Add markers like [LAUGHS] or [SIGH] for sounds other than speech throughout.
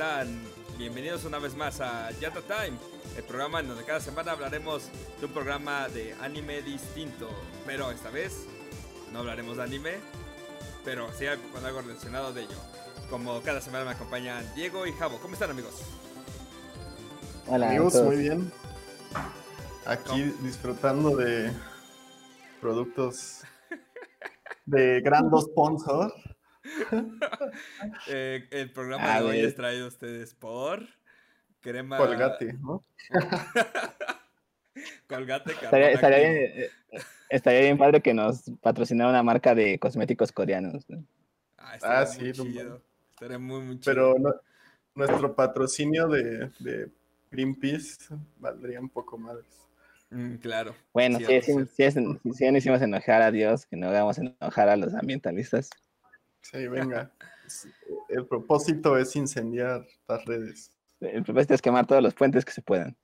están? Bienvenidos una vez más a Yata Time, el programa en donde cada semana hablaremos de un programa de anime distinto. Pero esta vez no hablaremos de anime, pero sí con algo relacionado de ello. Como cada semana me acompañan Diego y Javo. ¿Cómo están amigos? Hola amigos, muy bien. Aquí disfrutando de productos de grandes sponsor. [LAUGHS] Eh, el programa de hoy es traído a ustedes por crema. Colgate, ¿no? [LAUGHS] Colgate, estaría, estaría, bien, eh, estaría, bien, padre que nos patrocinara una marca de cosméticos coreanos. Ah, ah sí, chido. Estaría muy, muy chido. Pero nuestro patrocinio de, de Greenpeace valdría un poco más. Mm, claro. Bueno, sí, sí, sí, sí, hicimos enojar a Dios, que no hagamos enojar a los ambientalistas. Sí, venga. El propósito es incendiar las redes. El propósito es quemar todos los puentes que se puedan.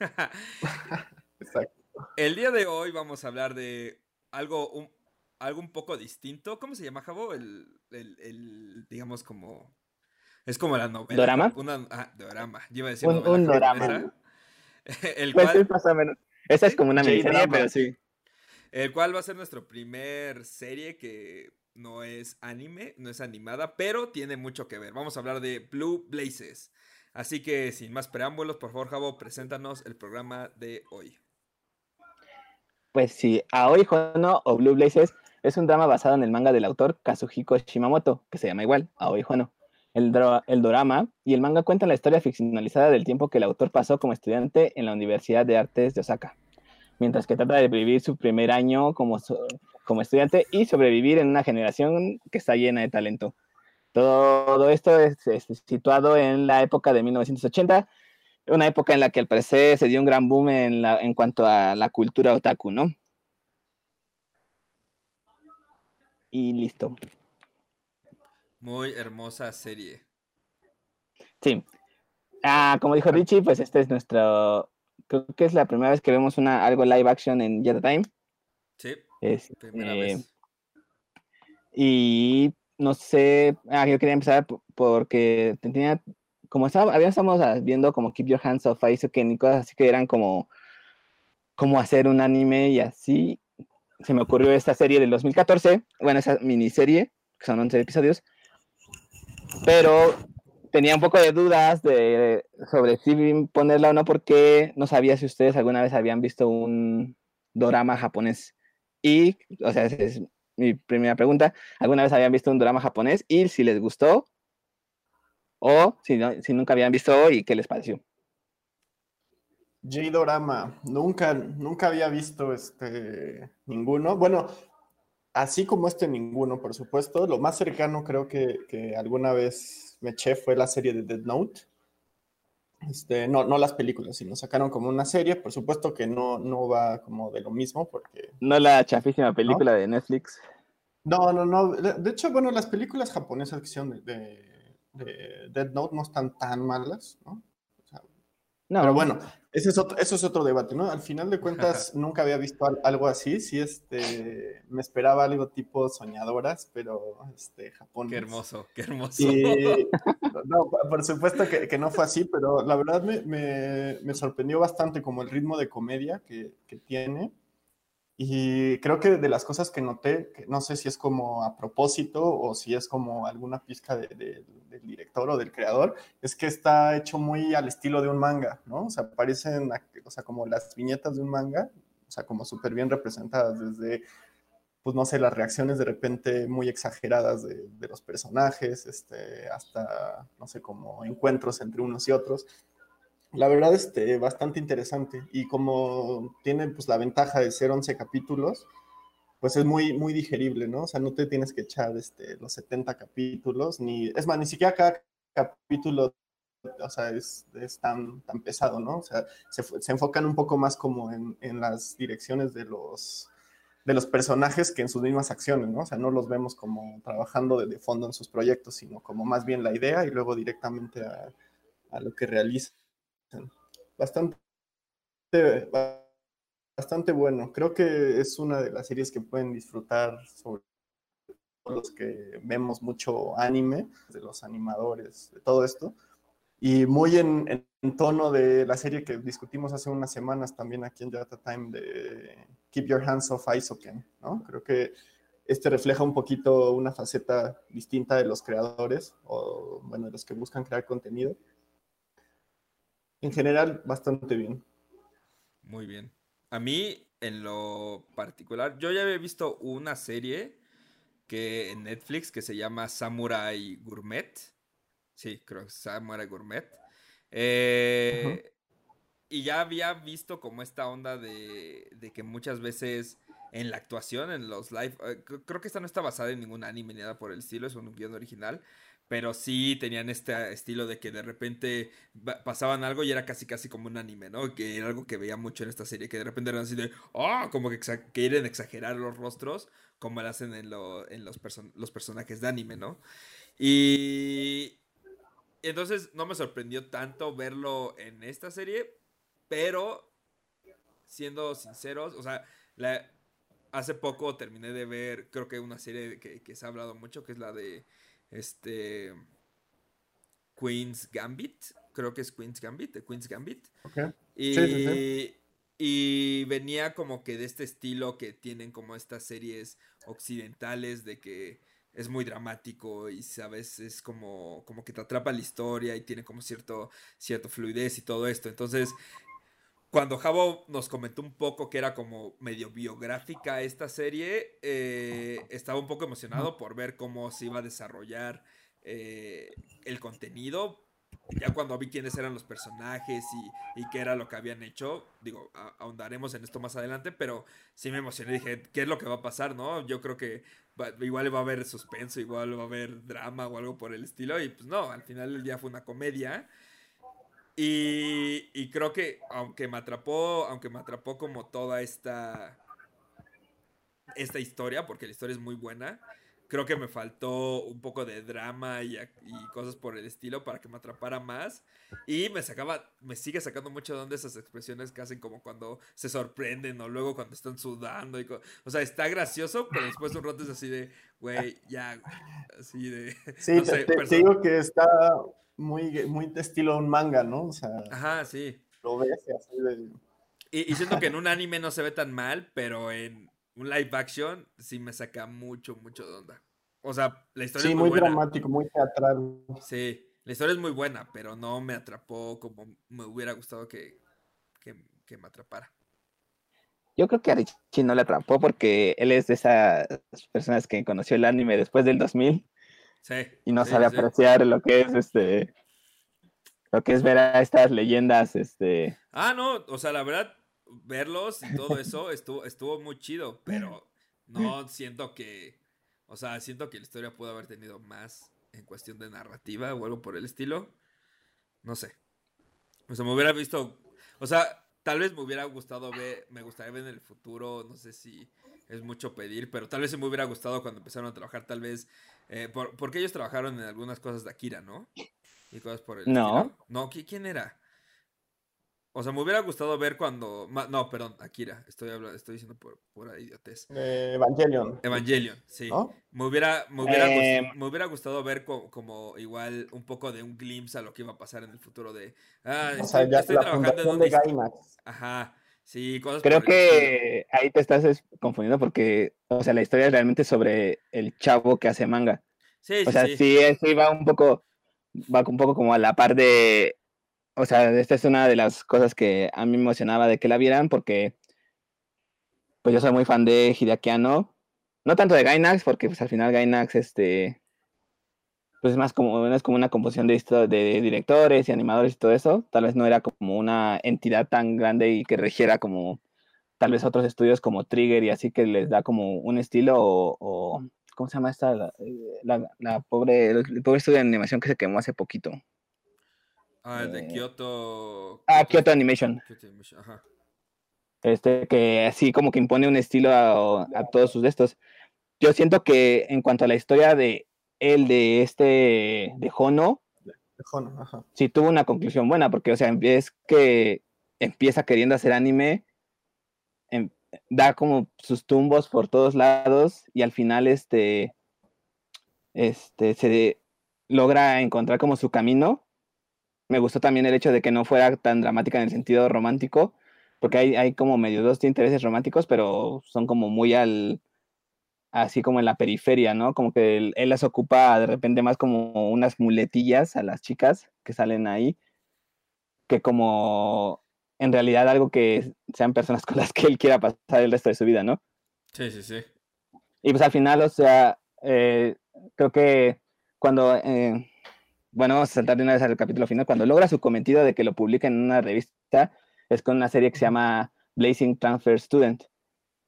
[LAUGHS] Exacto. El día de hoy vamos a hablar de algo un, algo un poco distinto. ¿Cómo se llama, Javo? El, el, digamos, como... Es como la novela. ¿Dorama? Una, ah, dorama. Yo iba a decir un, un dorama. [LAUGHS] El pues cual... pasa menos. Esa es como una miniserie, pero sí. El cual va a ser nuestro primer serie que no es anime, no es animada, pero tiene mucho que ver. Vamos a hablar de Blue Blazes. Así que sin más preámbulos, por favor, Javo, preséntanos el programa de hoy. Pues sí, Aoi Hono o Blue Blazes es un drama basado en el manga del autor Kazuhiko Shimamoto, que se llama igual, Aoi Hono. El, drama y el manga cuentan la historia ficcionalizada del tiempo que el autor pasó como estudiante en la Universidad de Artes de Osaka, mientras que trata de vivir su primer año como, como estudiante y sobrevivir en una generación que está llena de talento. Todo esto es, situado en la época de 1980, una época en la que al parecer se dio un gran boom en, la, en cuanto a la cultura otaku, ¿no? Y listo. Muy hermosa serie. Sí. Ah, como dijo Richie, pues este es nuestro. Creo que es la primera vez que vemos una, algo live action en Jet Time. Sí. Este, primera vez. Y no sé. Ah, yo quería empezar porque tenía. Como estaba, habíamos viendo como Keep Your Hands Off Aizuken y cosas así que eran como. Como hacer un anime y así. Se me ocurrió esta serie del 2014. Bueno, esa miniserie, que son 11 episodios pero tenía un poco de dudas de, sobre si ponerla o no porque no sabía si ustedes alguna vez habían visto un drama japonés. Y, o sea, esa es mi primera pregunta, ¿alguna vez habían visto un drama japonés y si les gustó? O si, si nunca habían visto y qué les pareció. J-Dorama, nunca, nunca había visto este ninguno. Bueno, así como este ninguno, por supuesto. Lo más cercano creo que, alguna vez me eché fue la serie de Dead Note. Este, no, no las películas, sino sacaron como una serie. Por supuesto que no, no va como de lo mismo, porque. No la chafísima película de Netflix. No, no, no. De hecho, bueno, las películas japonesas que son de, de, Dead Note no están tan malas, ¿no? No, pero bueno, ese es otro, eso es otro debate, ¿no? Al final de cuentas, [LAUGHS] nunca había visto algo así. Sí, este, me esperaba algo tipo soñadoras, pero este, Japón. Qué hermoso, qué hermoso. [LAUGHS] no, por supuesto que, no fue así, pero la verdad me, me, sorprendió bastante como el ritmo de comedia que, que tiene. Y creo que de las cosas que noté, que no sé si es como a propósito o si es como alguna pizca del director o del creador, es que está hecho muy al estilo de un manga, ¿no? O sea, parecen, o sea, como las viñetas de un manga, o sea, como súper bien representadas desde, pues no sé, las reacciones de repente muy exageradas de, los personajes, este, hasta, no sé, como encuentros entre unos y otros la verdad, este, bastante interesante. Y como tiene pues la ventaja de ser 11 capítulos, pues es muy, muy digerible, ¿no? O sea, no te tienes que echar este, los 70 capítulos, ni, es más, ni siquiera cada capítulo, o sea, es, es tan, tan pesado, ¿no? O sea, se, se enfocan un poco más como en, en, las direcciones de los, de los personajes que en sus mismas acciones, ¿no? O sea, no los vemos como trabajando de, fondo en sus proyectos, sino como más bien la idea y luego directamente a, a lo que realizan bastante, bastante bueno. Creo que es una de las series que pueden disfrutar sobre los que vemos mucho anime, de los animadores, de todo esto, y muy en, en, tono de la serie que discutimos hace unas semanas también aquí en Data Time de Keep Your Hands Off Isoken, ¿no? Creo que este refleja un poquito una faceta distinta de los creadores, o bueno, de los que buscan crear contenido. En general, bastante bien. Muy bien. A mí, en lo particular, yo ya había visto una serie que en Netflix que se llama Samurai Gourmet. Sí, creo que Samurai Gourmet. Eh, y ya había visto como esta onda de, de, que muchas veces en la actuación, en los live, eh, creo que esta no está basada en ningún anime ni nada por el estilo, es un guion original, pero sí tenían este estilo de que de repente pasaban algo y era casi casi como un anime, ¿no? Que era algo que veía mucho en esta serie, que de repente eran así de, oh, como que quieren exagerar los rostros, como lo hacen en, en los, los personajes de anime, ¿no? Y entonces no me sorprendió tanto verlo en esta serie, pero siendo sinceros, o sea, hace poco terminé de ver, creo que una serie que se ha hablado mucho, que es la de este Queen's Gambit, creo que es Queen's Gambit, de Queen's Gambit. Y, y venía como que de este estilo que tienen como estas series occidentales de que es muy dramático y sabes es como como que te atrapa la historia y tiene como cierto cierto fluidez y todo esto. Entonces cuando Javo nos comentó un poco que era como medio biográfica esta serie, eh, estaba un poco emocionado por ver cómo se iba a desarrollar eh, el contenido. Ya cuando vi quiénes eran los personajes y, qué era lo que habían hecho, digo, ahondaremos en esto más adelante, pero sí me emocioné. Dije, ¿qué es lo que va a pasar, no? Yo creo que igual va a haber suspenso, igual va a haber drama o algo por el estilo. Y pues no, al final el día fue una comedia. Y, creo que aunque me atrapó, aunque me atrapó como toda esta, esta historia, porque la historia es muy buena, creo que me faltó un poco de drama y, cosas por el estilo para que me atrapara más. Y me sacaba, me sigue sacando mucho de esas expresiones que hacen como cuando se sorprenden o luego cuando están sudando. Y o sea, está gracioso, pero después un rato es así de, güey, ya, así de... [LAUGHS] Sí, te, digo que está muy, muy estilo un manga, ¿no? O sea, Ajá, sí. Lo ves así de... Y, siento que en un anime no se ve tan mal, pero en un live action sí me saca mucho, mucho de onda. O sea, la historia es muy, muy dramático, muy teatral. Sí, la historia es muy buena, pero no me atrapó como me hubiera gustado que, que, me atrapara. Yo creo que a Richie no le atrapó porque él es de esas personas que conoció el anime después del 2000 y no sabe apreciar lo que es este lo que es ver a estas leyendas, este. Ah, no, o sea, la verdad, verlos y todo eso estuvo, estuvo muy chido, pero no siento que. O sea, siento que la historia pudo haber tenido más en cuestión de narrativa o algo por el estilo. No sé. O sea, me hubiera visto. O sea, tal vez me hubiera gustado ver. Me gustaría ver en el futuro. No sé si es mucho pedir, pero tal vez se me hubiera gustado cuando empezaron a trabajar, tal vez eh, porque ellos trabajaron en algunas cosas de Akira, ¿no? Y cosas por el No. No, ¿quién era? O sea, me hubiera gustado ver cuando. No, perdón, Akira. Estoy hablando, estoy diciendo por pura idiotez. Evangelion. Evangelion, sí. Me, hubiera, me, hubiera gustado, me hubiera gustado ver como, igual un poco de un glimpse a lo que iba a pasar en el futuro de. Ah, estoy, trabajando en un. De Gainax. Ajá. Sí, cosas Creo que ahí te estás confundiendo porque, o sea, la historia es realmente sobre el chavo que hace manga. Sí, o sea, sí, sí, va un poco, va un poco como a la par de, o sea, esta es una de las cosas que a mí me emocionaba de que la vieran porque, pues yo soy muy fan de Hideaki no tanto de Gainax, porque pues al final Gainax, este, pues es más como, es como una composición de, de directores y animadores y todo eso. Tal vez no era como una entidad tan grande y que regiera como tal vez otros estudios como Trigger y así que les da como un estilo o, ¿cómo se llama esta? La, la, pobre, el, pobre estudio de animación que se quemó hace poquito. Ah, el de eh, Kyoto. Ah, Kyoto Animation. Ajá. Este, que así como que impone un estilo a, a todos sus de estos. Yo siento que en cuanto a la historia de el de este, de Hono, sí tuvo una conclusión buena, porque, o sea, es que empieza queriendo hacer anime, em, da como sus tumbos por todos lados y al final, este, este, se logra encontrar como su camino. Me gustó también el hecho de que no fuera tan dramática en el sentido romántico, porque hay, hay como medio dos intereses románticos, pero son como muy al, así como en la periferia, ¿no? Como que él, él, las ocupa de repente más como unas muletillas a las chicas que salen ahí, que como en realidad algo que sean personas [LAUGHS] con las que él quiera pasar el resto de su vida, ¿no? Sí, sí, sí. Y pues al final, o sea, eh, creo que cuando, eh, bueno, vamos a saltar de una vez al capítulo final, cuando logra su cometido de que lo publique en una revista, es con una serie que se llama Blazing Transfer Student.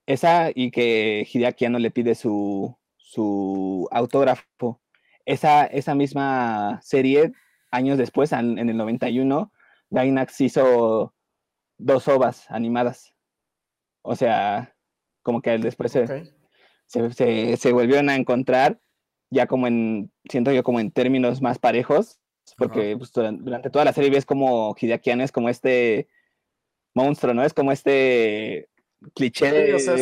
Esa y que Hideaki no le pide su, su autógrafo. Esa, esa misma serie, años después, en, el 91, Gainax hizo dos ovas animadas. O sea, como que después se, se, se, volvieron a encontrar ya como en, siento yo como en términos más parejos, porque pues, durante toda la serie ves como Hideaki es como este monstruo, ¿no? Es como este cliché. o sea,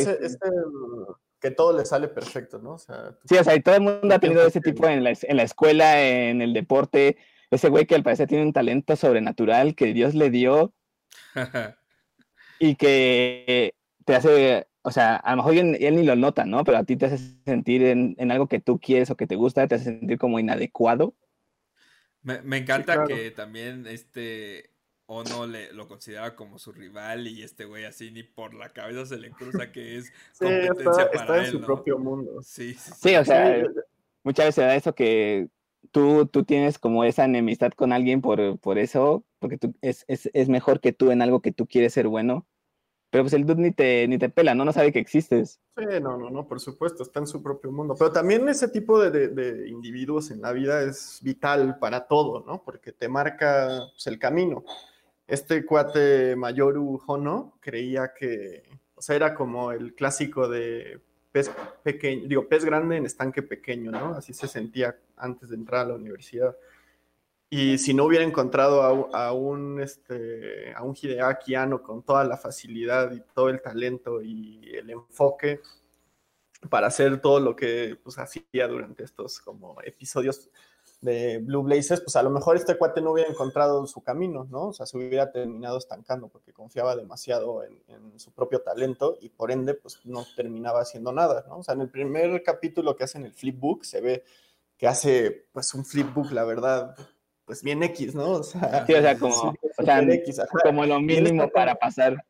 que todo le sale perfecto, ¿no? O sea, Sí, o sea, y todo el mundo ha tenido ese tipo en la, en la escuela, en el deporte, ese güey que al parecer tiene un talento sobrenatural que Dios le dio [LAUGHS] y que te hace o sea, a lo mejor él, ni lo nota, ¿no? Pero a ti te hace sentir en, algo que tú quieres o que te gusta, te hace sentir como inadecuado. Me, encanta que también este Ono le, lo considera como su rival y este güey así ni por la cabeza se le cruza que es [LAUGHS] competencia para él, en su propio mundo. Sí, sí, sí. o sea, muchas veces da eso que tú, tú tienes como esa enemistad con alguien por, por eso, porque tú, es, es, es mejor que tú en algo que tú quieres ser bueno pero pues el dude ni te, ni te pela, ¿no? No sabe que existes. Sí, no, no, no, por supuesto, está en su propio mundo. Pero también ese tipo de, de, individuos en la vida es vital para todo, ¿no? Porque te marca pues, el camino. Este cuate Mayoru Hono creía que, o sea, era como el clásico de pez pequeño, digo, pez grande en estanque pequeño, ¿no? Así se sentía antes de entrar a la universidad. Y si no hubiera encontrado a, un, este, a un Hideaki con toda la facilidad y todo el talento y el enfoque para hacer todo lo que pues, hacía durante estos como episodios de Blue Blazers, pues a lo mejor este cuate no hubiera encontrado su camino, ¿no? O sea, se hubiera terminado estancando porque confiaba demasiado en, su propio talento y por ende, pues no terminaba haciendo nada, ¿no? O sea, en el primer capítulo que hace en el flipbook se ve que hace pues un flipbook, la verdad, pues bien X, ¿no? O sea, sí, o sea, como, como lo mínimo para pasar.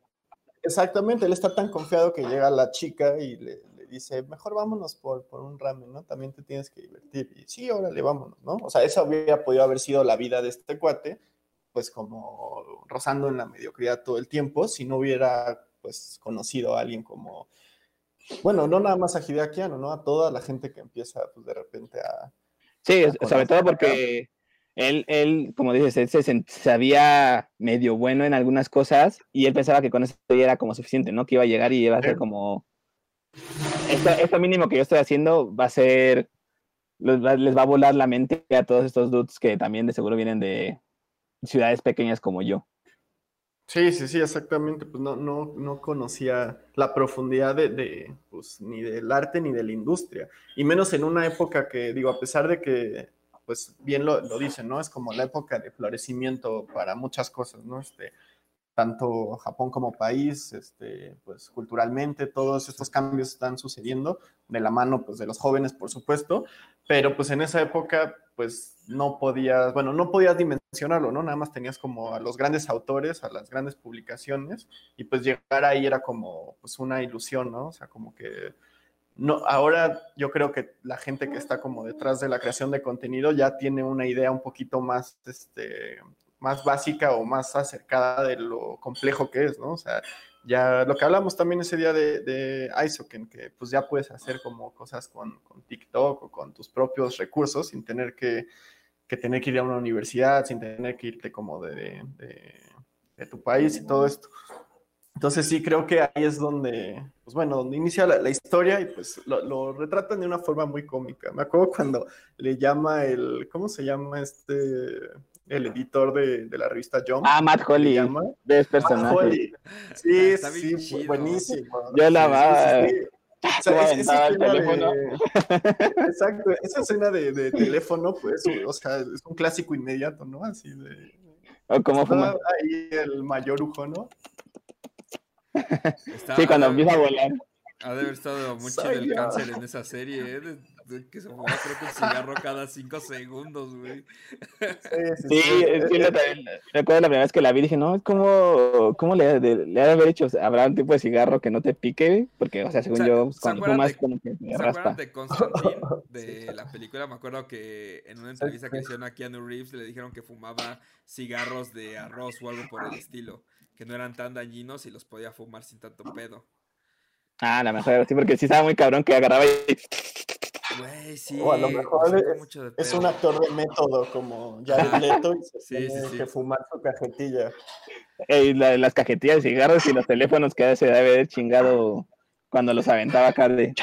Exactamente, él está tan confiado que llega la chica y le, dice, mejor vámonos por, por, un ramen, ¿no? También te tienes que divertir. Y sí, órale, vámonos, ¿no? O sea, esa hubiera podido haber sido la vida de este cuate, pues como rozando en la mediocridad todo el tiempo, si no hubiera, pues, conocido a alguien como, bueno, no nada más a Hideakiano, ¿no? A toda la gente que empieza, pues, de repente a... Sí, sobre todo porque él, él, como dices, él se sabía medio bueno en algunas cosas y él pensaba que con eso ya era como suficiente, ¿no? Que iba a llegar y iba a ser como... Esto, mínimo que yo estoy haciendo va a ser... Les va, a volar la mente a todos estos dudes que también de seguro vienen de ciudades pequeñas como yo. Sí, sí, sí, exactamente. Pues no, no, no conocía la profundidad de, de pues, ni del arte ni de la industria. Y menos en una época que, digo, a pesar de que pues bien lo, lo, dicen, ¿no? Es como la época de florecimiento para muchas cosas, ¿no? Este, tanto Japón como país, este, pues culturalmente todos estos cambios están sucediendo de la mano pues de los jóvenes, por supuesto, pero pues en esa época pues no podías, bueno, no podías dimensionarlo, ¿no? Nada más tenías como a los grandes autores, a las grandes publicaciones y pues llegar ahí era como pues una ilusión, ¿no? O sea, como que no, ahora yo creo que la gente que está como detrás de la creación de contenido ya tiene una idea un poquito más, este, más básica o más acercada de lo complejo que es, ¿no? O sea, ya lo que hablamos también ese día de, de Isoken, que pues ya puedes hacer como cosas con, con TikTok o con tus propios recursos sin tener que, que, tener que ir a una universidad, sin tener que irte como de, de, de tu país y todo esto. Entonces sí, creo que ahí es donde, pues bueno, donde inicia la, historia y pues lo, retratan de una forma muy cómica. Me acuerdo cuando le llama el, ¿cómo se llama este, el editor de, la revista Jump? Ah, Matt Holly, de personaje. Sí, sí, buenísimo. Yo la va. [LAUGHS] O sea, es- esa escena de- [LAUGHS] Exacto, esa escena de, de [LAUGHS] teléfono, pues, o sea, es un clásico inmediato, ¿no? Así de. O como Está fuma. ahí el mayor ujo, ¿no? Está- Sí, cuando ha de- empieza a volar. Ha de haber estado muy Soy chido el yo. cáncer en esa serie, ¿eh? De- de que se fumaba creo que un cigarro cada cinco segundos, güey. Sí, Sí, sí. sí, yo también recuerdo la primera vez que la vi, dije, no, ¿cómo, cómo le, de- le ha de haber hecho? O sea, ¿Habrá un tipo de cigarro que no te pique? Porque, o sea, según ¿Se- yo, cuando fumas, de- como que ¿Se acuerdan de Constantine? [LAUGHS] De la película, me acuerdo que en una entrevista que hicieron a Keanu Reeves le dijeron que fumaba cigarros de arroz o algo por el estilo, que no eran tan dañinos y los podía fumar sin tanto pedo. Ah, la mejor, sí, porque sí estaba muy cabrón que agarraba y... Güey, sí. O a lo mejor es- mucho de Es pedo. un actor de método como Jared Leto y se [LAUGHS] Sí, tiene sí, sí. que fumar su cajetilla. y la- las cajetillas de cigarros y los teléfonos que se debe haber chingado cuando los aventaba acá de...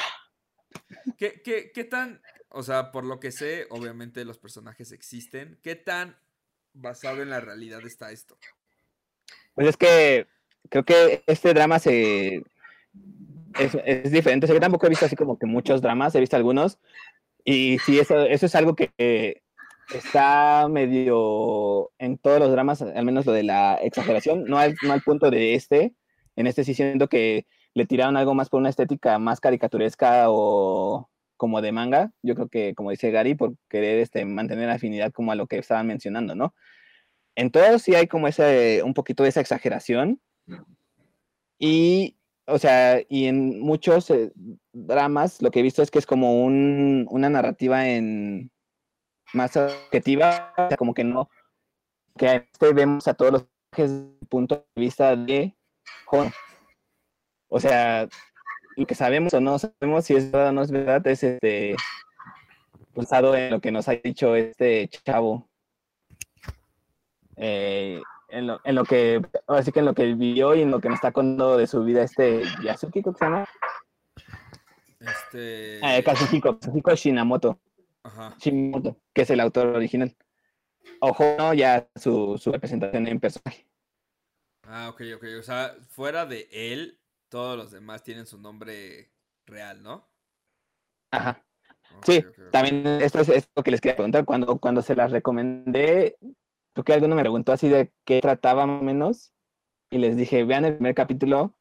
¿Qué, qué, qué tan, o sea, por lo que sé, obviamente los personajes existen, ¿qué tan basado en la realidad está esto? Pues es que creo que este drama se... Es, es diferente. O sea, yo tampoco he visto así como que muchos dramas, he visto algunos. Y sí, eso, eso es algo que está medio en todos los dramas, al menos lo de la exageración, no al, no al punto de este. En este sí siento que le tiraron algo más por una estética más caricaturesca o como de manga. Yo creo que, como dice Gary, por querer este, mantener afinidad como a lo que estaban mencionando, ¿no? En todos sí hay como ese, un poquito de esa exageración. Y, o sea, y en muchos eh, dramas lo que he visto es que es como un, una narrativa en más objetiva, como que no, que a este vemos a todos los personajes desde el punto de vista de Hono. O sea, lo que sabemos o no sabemos si es verdad o no es verdad es este basado en lo que nos ha dicho este chavo eh, en, lo, en lo que, así que en lo que vivió y en lo que nos está contando de su vida este Yasuki, ¿cómo se llama? Este. Eh, Kazuhiko, Kazuhiko Shinamoto, Ajá. Shimoto, que es el autor original. Ojo, no, ya su, su representación en personaje. Ah, ok, ok. O sea, fuera de él, todos los demás tienen su nombre real, ¿no? Ajá. Sí, también esto es esto que les quería preguntar. Cuando, cuando se las recomendé, creo que alguno me preguntó así de qué trataba más o menos. Y les dije, vean el primer capítulo,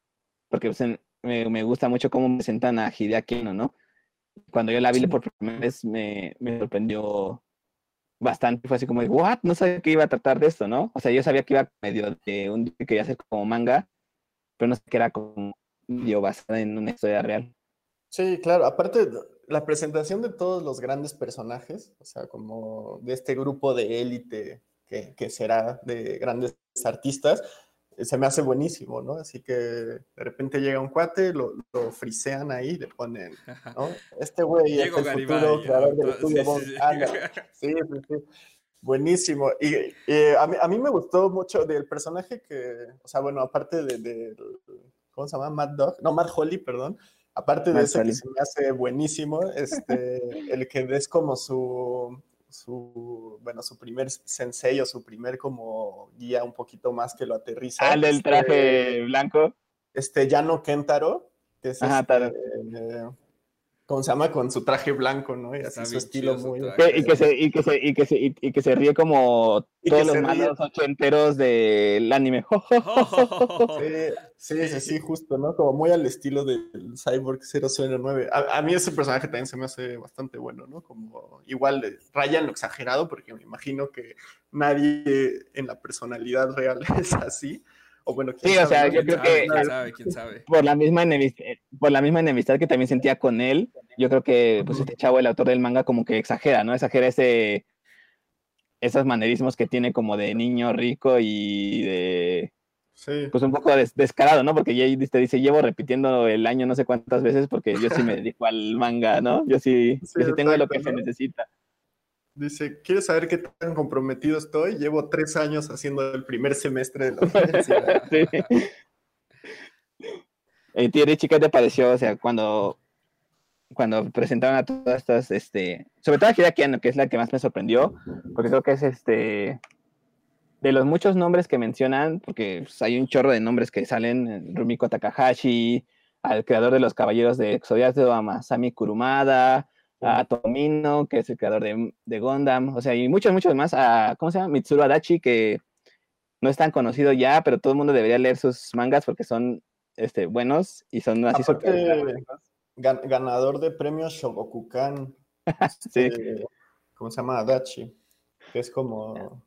porque pues, en- me, me gusta mucho cómo presentan a Hideaki Anno, ¿no? Cuando yo la vi por primera vez me, me sorprendió bastante. Fue así como de, ¿what? No sabía que iba a tratar de esto, ¿no? O sea, yo sabía que iba medio de un que quería hacer como manga, pero no sé que era como medio basada en una historia real. Sí, claro. Aparte, la presentación de todos los grandes personajes, o sea, como de este grupo de élite que, que será de grandes artistas, eh, se me hace buenísimo, ¿no? Así que de repente llega un cuate, lo, lo frisean ahí, le ponen, [LAUGHS] ¿no? Este güey es el Garibay. futuro creador del estudio sí, Bond. sí, sí. Sí. Buenísimo. Y, y a, mí, a mí me gustó mucho del personaje que, o sea, bueno, aparte de, de- ¿cómo se llama? Mad Dog, no, Mad Holly, perdón. Aparte de Mad ese Holly. que se me hace buenísimo, este, [LAUGHS] el que es como su, su, bueno, su primer sensei o su primer como guía un poquito más que lo aterriza. Ah, el del este, traje blanco. Este, Yano Kentaro, que es Ajá, este, eh, ¿cómo se llama? Con su traje blanco, ¿no? Y así su estilo muy... y, que se, y, que se, y, que se, y, que se ríe como [LAUGHS] todos los malos ochenteros del anime. [LAUGHS] Sí, sí, sí, sí, justo, ¿no? Como muy al estilo del Cyborg 009. A, a mí ese personaje también se me hace bastante bueno, ¿no? Como igual raya en lo exagerado, porque me imagino que nadie en la personalidad real [LAUGHS] es así. O bueno, quién Sí, o sea, ¿no? yo ¿Quién creo sabe? que- ¿Quién sabe? ¿Quién sabe? por la misma enemistad, por la misma enemistad que también sentía con él, yo creo que pues este chavo, el autor del manga, como que exagera, ¿no? Exagera ese esos manerismos que tiene como de niño rico y de Sí. pues un poco des- descarado, ¿no? Porque ya ahí te dice, llevo repitiendo el año no sé cuántas veces porque yo sí me dedico al manga, ¿no? Yo sí, Sí, yo sí tengo lo que se necesita. Dice, ¿quieres saber qué tan comprometido estoy? Llevo tres años haciendo el primer semestre de la universidad. [LAUGHS] Sí. Tío Richie, ¿qué te pareció? O sea, cuando, cuando presentaron a todas estas, este, sobre todo a Anno, que es la que más me sorprendió, porque creo que es este, de los muchos nombres que mencionan, porque pues, hay un chorro de nombres que salen, eh, Rumiko Takahashi, al creador de los Caballeros de Exodiato, a Masami Kurumada, a Tomino, que es el creador de, de Gundam, o sea, y muchos, muchos más, a, ¿cómo se llama? Mitsuru Adachi, que no es tan conocido ya, pero todo el mundo debería leer sus mangas porque son este, buenos y son así Aparte, gan- ganador de premios Shogokukan. [LAUGHS] Sí. este, ¿Cómo se llama? Adachi. Que es como.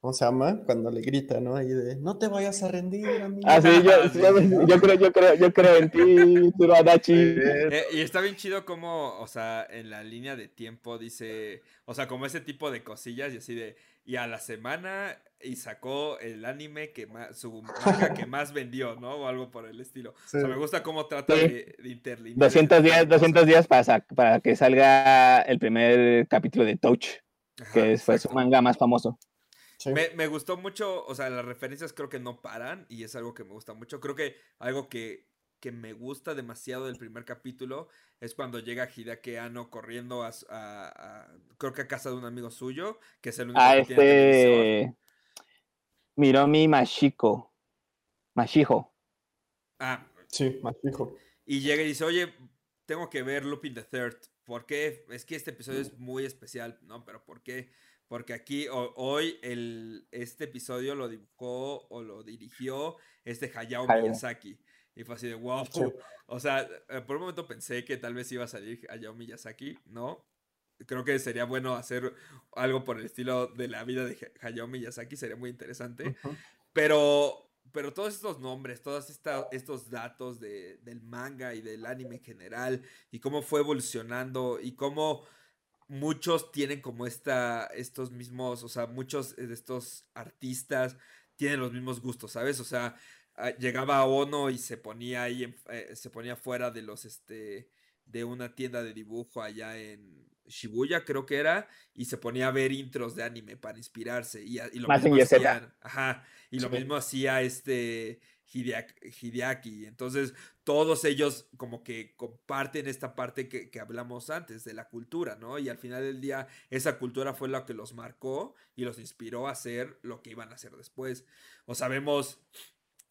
¿Cómo se llama? Cuando le grita, ¿no? Ahí de, no te vayas a rendir, amigo. Ah, sí, yo, yo, yo creo, yo creo, yo creo en ti, Mitsuru Adachi. Eh, y está bien chido como, o sea, en la línea de tiempo dice, o sea, como ese tipo de cosillas y así de, y a la semana y sacó el anime que más, su manga que más vendió, ¿no? O algo por el estilo. Sí. O sea, me gusta cómo trata Sí. de, de interlinear 200 este días, tipo de 200 días para, para que salga el primer capítulo de Touch, que fue exacto. su manga más famoso. Sí. Me, me gustó mucho, o sea, las referencias creo que no paran y es algo que me gusta mucho. Creo que algo que, que me gusta demasiado del primer capítulo es cuando llega Hideaki Anno corriendo a, su- a- a- creo que a casa de un amigo suyo, que es el único A que tiene televisor. este Miromi Mashiko. Mashijo. Ah, Sí, más fijo. y llega y dice, oye, tengo que ver Lupin the Third. ¿Por qué? Es que este episodio es muy especial, ¿no? Pero ¿por qué? Porque aquí, ho- hoy, el, este episodio lo dibujó o lo dirigió este Hayao. Miyazaki. Y fue así de, wow. Sí. [LAUGHS] O sea, eh, por un momento pensé que tal vez iba a salir Hayao Miyazaki, ¿no? Creo que sería bueno hacer algo por el estilo de la vida de Ha- Hayao Miyazaki, sería muy interesante. Pero, pero todos estos nombres, todos esta- estos datos de- del manga y del anime en general, y cómo fue evolucionando, y cómo muchos tienen como esta, estos mismos, o sea, muchos de estos artistas tienen los mismos gustos, ¿sabes? O sea, ah, llegaba Ono y se ponía ahí, en- eh, se ponía fuera de los, este, de una tienda de dibujo allá en Shibuya, creo que era, y se ponía a ver intros de anime para inspirarse, y, a- y lo mismo Mazinger Z. hacían, ajá, y lo mismo hacía este Hideaki, Hideaki. Entonces, todos ellos como que comparten esta parte que, que hablamos antes de la cultura, ¿no? Y al final del día, esa cultura fue lo que los marcó y los inspiró a hacer lo que iban a hacer después. O sea, vemos,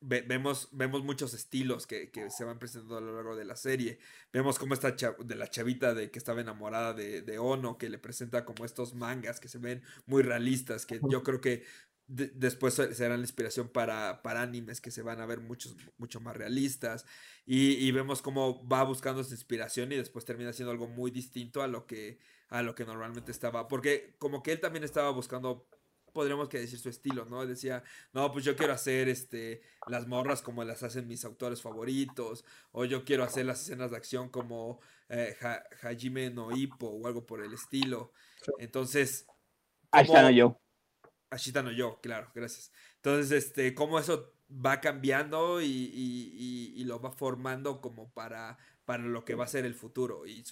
ve- vemos, vemos muchos estilos que, que se van presentando a lo largo de la serie. Vemos cómo esta cha- de la chavita de que estaba enamorada de, de Ono, que le presenta como estos mangas que se ven muy realistas, que yo creo que de- después se- serán la inspiración para, para animes que se van a ver muchos, mucho más realistas. Y, y vemos cómo va buscando esa inspiración y después termina siendo algo muy distinto a lo que, a lo que normalmente estaba. Porque como que él también estaba buscando, podríamos que decir su estilo, ¿no? Decía, no, pues yo quiero hacer este, las morras como las hacen mis autores favoritos. O yo quiero hacer las escenas de acción como eh, Ha- Hajime no Ippo o algo por el estilo. Entonces... Ahí está, ¿cómo- no yo. Ashita no yo, claro, gracias. Entonces, este, cómo eso va cambiando y, y- y- y lo va formando como para, para lo que va a ser el futuro. Y,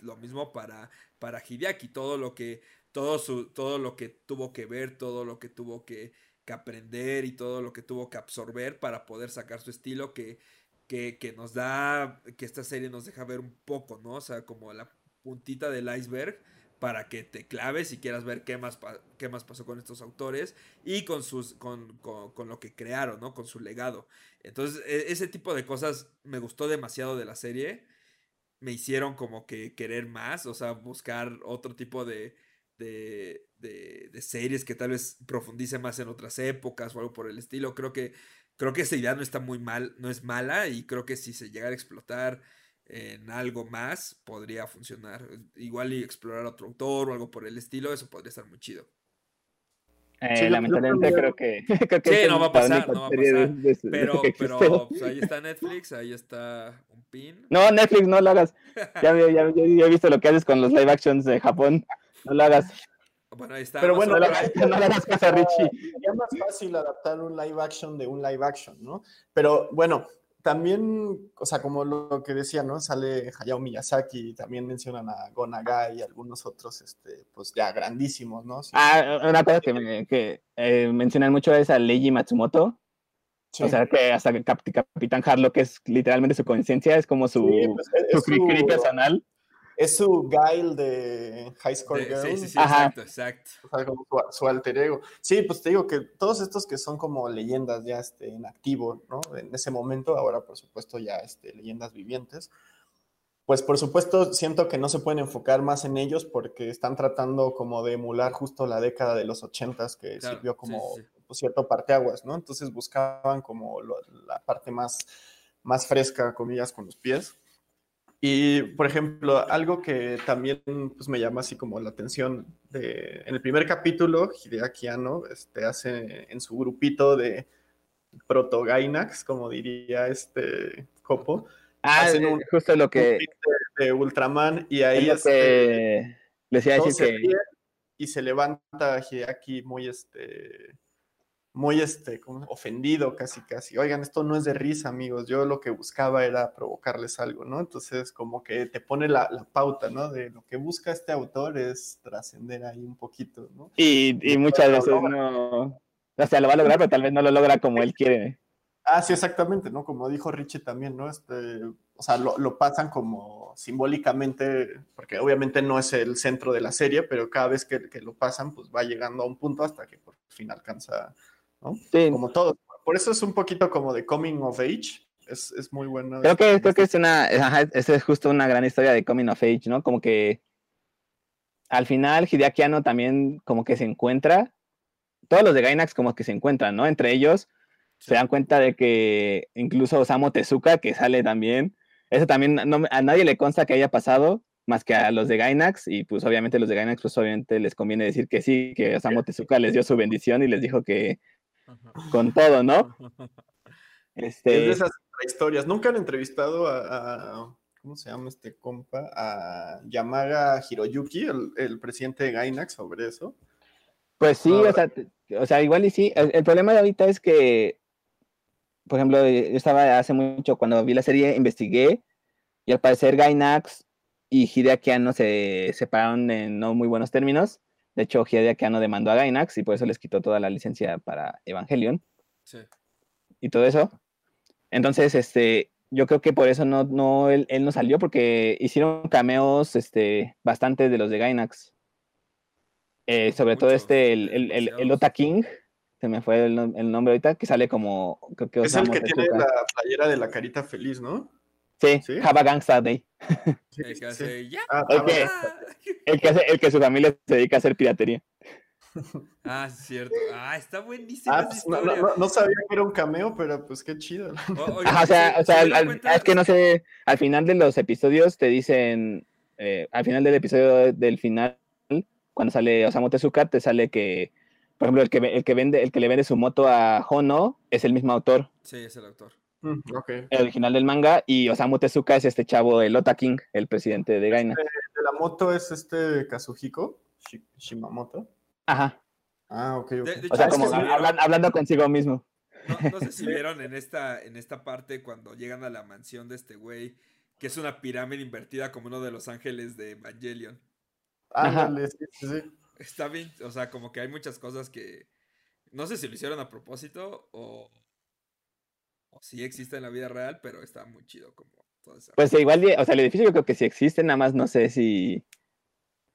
lo mismo para, para Hideaki, todo lo que, todo su, todo lo que tuvo que ver, todo lo que tuvo que, que aprender y todo lo que tuvo que absorber para poder sacar su estilo que, que, que nos da, que esta serie nos deja ver un poco, ¿no? O sea, como la puntita del iceberg para que te claves y quieras ver qué más, qué más pasó con estos autores y con, sus, con, con- con lo que crearon, ¿no? Con su legado. Entonces, e- ese tipo de cosas me gustó demasiado de la serie. Me hicieron como que querer más, o sea, buscar otro tipo de, de, de- de series que tal vez profundice más en otras épocas o algo por el estilo. Creo que, creo que esa idea no está muy mal, no es mala y creo que si se llegara a explotar en algo más podría funcionar. Igual y explorar otro autor o algo por el estilo, eso podría estar muy chido. Eh, Sí, lamentablemente creo que, [LAUGHS] creo que Sí, esta no va a pasar, no va a pasar. de- de Pero, pero pues, ahí está Netflix, ahí está un pin. No, Netflix, no lo hagas. Ya, ya, ya- ya he visto lo que haces con los live actions de Japón. No lo hagas. Bueno, ahí está. Pero No bueno, lo Prime. hagas, no le hagas caso a Richie. Sería más fácil adaptar un live action de un live action, ¿no? Pero bueno, también, o sea, como lo que decía, ¿no? Sale Hayao Miyazaki, también mencionan a Gonagai y algunos otros, este, pues ya grandísimos, ¿no? Sí, Ah, una cosa que, me- que eh, mencionan mucho es a Leiji Matsumoto. sí. O sea, que hasta que Cap- Capitán Harlock es literalmente su conciencia, es como su, Sí, pues, es- su es su- personal. Es su Guile de High Score Girl. Sí, sí, sí, exacto, exacto. O sea, como su, su, alter ego. Sí, pues te digo que todos estos que son como leyendas ya este, en activo, ¿no? En ese momento, ahora por supuesto ya este, leyendas vivientes, pues por supuesto siento que no se pueden enfocar más en ellos porque están tratando como de emular justo la década de los ochentas que claro, sirvió como sí, sí. Pues, cierto parteaguas, ¿no? Entonces buscaban como lo, la parte más, más fresca, comillas, con los pies. Y, por ejemplo, algo que también pues, me llama así como la atención, de, en el primer capítulo, Hideaki Anno este, hace en su grupito de proto-Gainax, como diría este Copo, Ah, hacen un, justo lo que. De, de, Ultraman y ahí es este, les iba a decir que. Y se levanta Hideaki muy este. Muy este, como ofendido casi casi. Oigan, esto no es de risa, amigos. Yo lo que buscaba era provocarles algo, ¿no? Entonces, como que te pone la, la pauta, ¿no? De lo que busca este autor es trascender ahí un poquito, ¿no? Y, y muchas veces no. O sea, lo va a lograr, pero tal vez no lo logra como él quiere. Ah, sí, exactamente, ¿no? Como dijo Richie también, ¿no? Este, o sea, lo, lo, pasan como simbólicamente, porque obviamente no es el centro de la serie, pero cada vez que, que, lo pasan, pues va llegando a un punto hasta que por fin alcanza, ¿no? Sí. Como todo. Por eso es un poquito como de coming of age. Es, es muy bueno. Creo que, creo que es una, [LAUGHS] ajá, es justo una gran historia de coming of age, ¿no? Como que al final Hideaki Anno también como que se encuentra, todos los de Gainax como que se encuentran, ¿no? Entre ellos se dan cuenta de que incluso Osamu Tezuka, que sale también, eso también no, a nadie le consta que haya pasado, más que a los de Gainax, y pues obviamente los de Gainax, pues obviamente les conviene decir que sí, que Osamu Tezuka les dio su bendición y les dijo que con todo, ¿no? [LAUGHS] Este... Es de esas historias. Nunca han entrevistado a, a, ¿cómo se llama este compa? A Yamaga Hiroyuki, el, el presidente de Gainax, sobre eso. Pues sí, o sea, o sea, igual y sí. El, el problema de ahorita es que por ejemplo, yo estaba hace mucho, cuando vi la serie, investigué, y al parecer Gainax y Hideaki Anno se separaron en no muy buenos términos. De hecho, Hideaki Anno demandó a Gainax y por eso les quitó toda la licencia para Evangelion. Sí. Y todo eso. Entonces, este, yo creo que por eso no, no él, él, no salió, porque hicieron cameos este, bastante de los de Gainax. Eh, sobre Mucho, todo este, el, el, el, el Ota King, se me fue el, el, nombre ahorita, que sale como... Creo que es el que tiene la playera de la carita feliz, ¿no? Sí, ¿Sí? Have a Gangsta Day. Sí, el, que hace, ah, el, que, el, que hace, el que su familia se dedica a hacer piratería. [LAUGHS] Ah, es cierto. Ah, está buenísimo. Ah, pues, no, no, no, sabía que era un cameo, pero pues qué chido. O, oye, Ajá, o sea, o sea al, al, es que no sé, al final de los episodios te dicen, eh, al final del episodio del final, cuando sale Osamu Tezuka, te sale que por ejemplo, el que, el que vende, el que le vende su moto a Hono es el mismo autor. Sí, es el autor. Mm, okay. El original del manga. Y Osamu Tezuka es este chavo, el Ota King, el presidente de Gaina. Este, de la moto es este Kazuhiko Shimamoto. Ajá. Ah, ok, okay. De, de o sea, como hablando, hablando consigo mismo. No, no, sé [LAUGHS] si vieron en esta, en esta parte cuando llegan a la mansión de este güey, que es una pirámide invertida como uno de los ángeles de Evangelion. Ándale, sí, sí. Está bien, o sea, como que hay muchas cosas que no sé si lo hicieron a propósito o, si existe en la vida real, pero está muy chido como toda esa Pues igual, o sea, el edificio yo creo que sí existe, nada más no sé si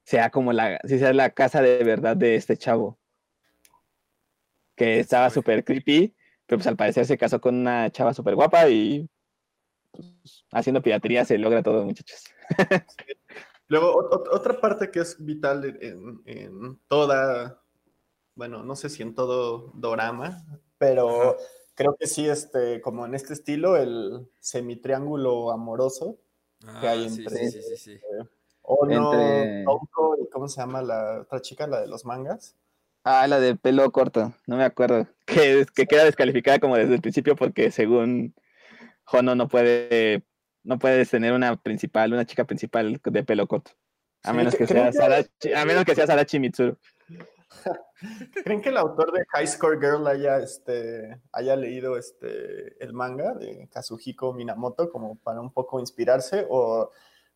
sea como la, si sea la casa de verdad de este chavo. Que estaba súper creepy, pero pues al parecer se casó con una chava súper guapa y pues, haciendo piratería se logra todo, muchachos. Sí. [LAUGHS] Luego, otra parte que es vital en, en, toda, bueno, no sé si en todo dorama, pero Ajá. Creo que sí, este, como en este estilo, el semitriángulo amoroso ah, que hay entre sí, sí, sí, eh, Ono, entre... Tonko y ¿cómo se llama la otra chica, la de los mangas? Ah, la de pelo corto, no me acuerdo. [LAUGHS] Que, que queda descalificada como desde el principio porque según Hono no puede no puedes tener una principal, una chica principal de pelo corto. A, sí, menos, que sea que... a menos que sea Sadachi Mitsuru. ¿Creen que el autor de High Score Girl haya, este, haya leído este, el manga de Kazuhiko Minamoto como para un poco inspirarse? ¿O,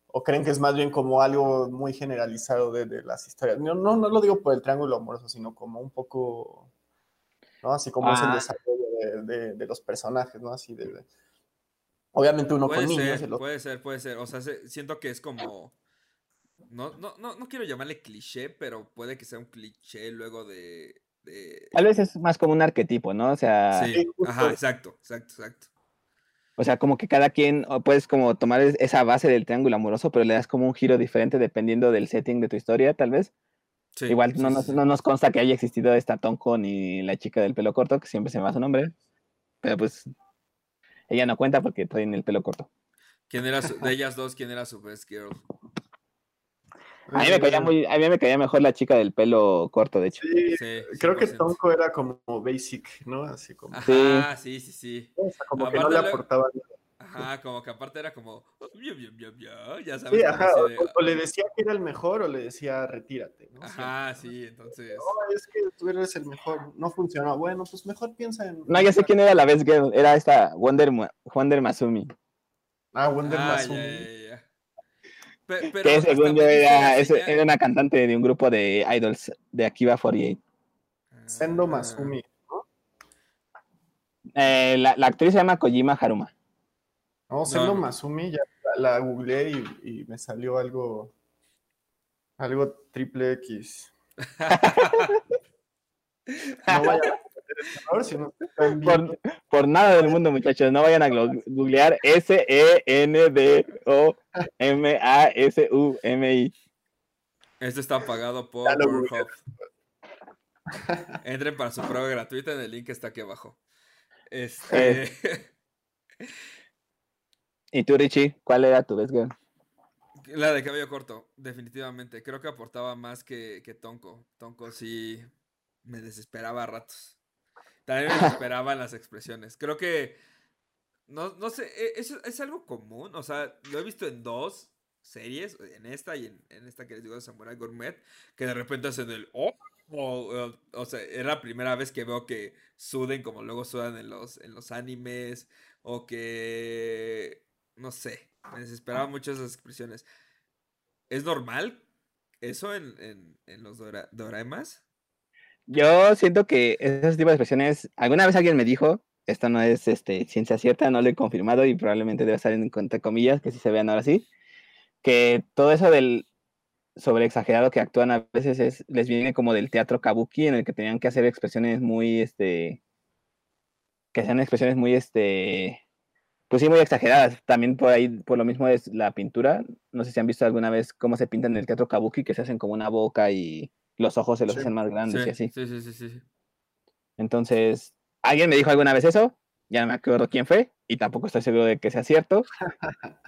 o creen que es más bien como algo muy generalizado de, de las historias? No, no, no, lo digo por el triángulo amoroso, sino como un poco, ¿no? Así como ah. es el desarrollo de, de, de, los personajes, ¿no? Así de, Obviamente uno puede con ser, niños. Lo... Puede ser, puede ser. O sea, se, siento que es como no, no, no, no quiero llamarle cliché, pero puede que sea un cliché luego de... de... Tal vez es más como un arquetipo, ¿no? O sea, Sí, ajá, exacto, exacto, exacto. o sea, como que cada quien o puedes como tomar es- esa base del triángulo amoroso, pero le das como un giro diferente dependiendo del setting de tu historia, tal vez. Sí, Igual sí, no, nos, sí. no nos consta que haya existido esta Tonko ni la chica del pelo corto, que siempre se me va su nombre. Pero pues ella no cuenta porque tiene el pelo corto. ¿Quién era su- de [LAUGHS] ellas dos, quién era su best girl? A mí me caía muy, a mí me caía mejor la chica del pelo corto, de hecho. Sí, Sí, creo que 100%. Tonko era como basic, ¿no? Así como, Ajá, sí, sí, sí. o sea, como que no le aportaba nada. Ajá, como que aparte era como... "Oh, "Miau, miau, miau, miau", Ya sabes. Sí, ajá, o, de- o le decía que era el mejor o le decía retírate, ¿no? Ajá, sí, entonces... No, es que tú eres el mejor, no funcionó. Bueno, pues mejor piensa en. No, ya sé quién era la best girl, era esta Wonder, Wonder Masumi. Ah, Wonder Ah, Masumi. ya, ya, ya. Pe- Pero, que según yo era, es- era una cantante de un grupo de idols de Akiba 48. Sendo Masumi. Eh, la, la actriz se llama Kojima Haruma. No, Sendo no. Masumi, ya la, la googleé y, y me salió algo. Algo triple X. [LAUGHS] No vaya Por, nada del mundo, muchachos, no vayan a googlear S-E-N-D-O-M-A-S-U-M-I. Esto está pagado por Pornhub. Entren para su prueba gratuita en el link que está aquí abajo. Este. ¿Y tú, Richie? ¿Cuál era tu best girl? La de cabello corto, definitivamente. Creo que aportaba más que, que Tonko. Tonko sí me desesperaba a ratos. También me desesperaban las expresiones. Creo que. No, no sé, e- es, es algo común. O sea, lo he visto en dos series, en esta y en, en esta que les digo de Samurai Gourmet, que de repente hacen el. Oh, o, o- o sea, era la primera vez que veo que suden como luego sudan en los, en los animes. O que. No sé. Me desesperaba mucho esas expresiones. ¿Es normal eso en, en, en los dora- doraemas? Yo siento que esos tipos de expresiones, alguna vez alguien me dijo, esto no es este, ciencia cierta, no lo he confirmado y probablemente debe estar en entre comillas, que si se vean ahora sí, que todo eso del sobre exagerado que actúan a veces es, les viene como del teatro kabuki, en el que tenían que hacer expresiones muy, este, que sean expresiones muy, este, pues sí, muy exageradas. También por ahí, por lo mismo es la pintura. No sé si han visto alguna vez cómo se pinta en el teatro kabuki, que se hacen como una boca y los ojos se los Sí. hacen más grandes y así. sí, sí, sí, sí, sí. Entonces, alguien me dijo alguna vez eso, ya no me acuerdo quién fue, y tampoco estoy seguro de que sea cierto. [LAUGHS]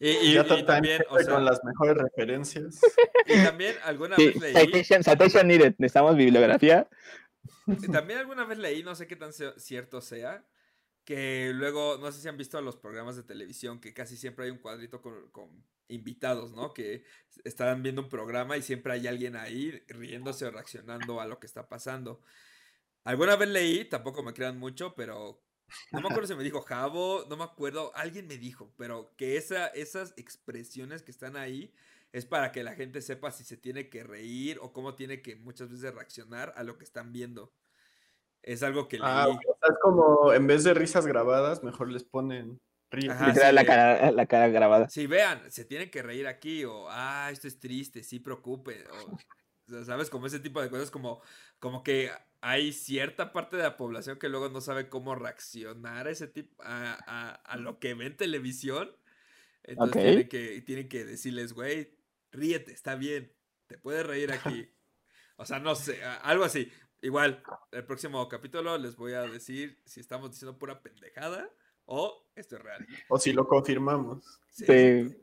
Y, y- Ya y también, o sea, con las mejores referencias. [LAUGHS] y también alguna Sí, vez leí, citation, citation needed, necesitamos bibliografía. y también alguna vez leí, no sé qué tan cierto sea, que luego, no sé si han visto los programas de televisión, que casi siempre hay un cuadrito con, con invitados, ¿no? Que están viendo un programa y siempre hay alguien ahí riéndose o reaccionando a lo que está pasando. Alguna vez leí, tampoco me crean mucho, pero no me acuerdo si me dijo Javo, no me acuerdo, alguien me dijo, pero que esa, esas expresiones que están ahí es para que la gente sepa si se tiene que reír o cómo tiene que muchas veces reaccionar a lo que están viendo. Es algo que leí. Ah, o sea, es como en vez de risas grabadas, mejor les ponen. Ajá. Literal, sí, la, cara, la cara grabada. Si vean, se tienen que reír aquí o, ah, esto es triste, sí preocupe. O, ¿sabes? Como ese tipo de cosas, como, como que hay cierta parte de la población que luego no sabe cómo reaccionar a ese tipo, a, a- a lo que ve en televisión. Entonces Ok. tienen, que, tienen que decirles, güey, ríete, está bien, te puedes reír aquí. [LAUGHS] O sea, no sé, algo así. Igual, el próximo capítulo les voy a decir si estamos diciendo pura pendejada o esto es real. O si lo confirmamos. Sí, Sí.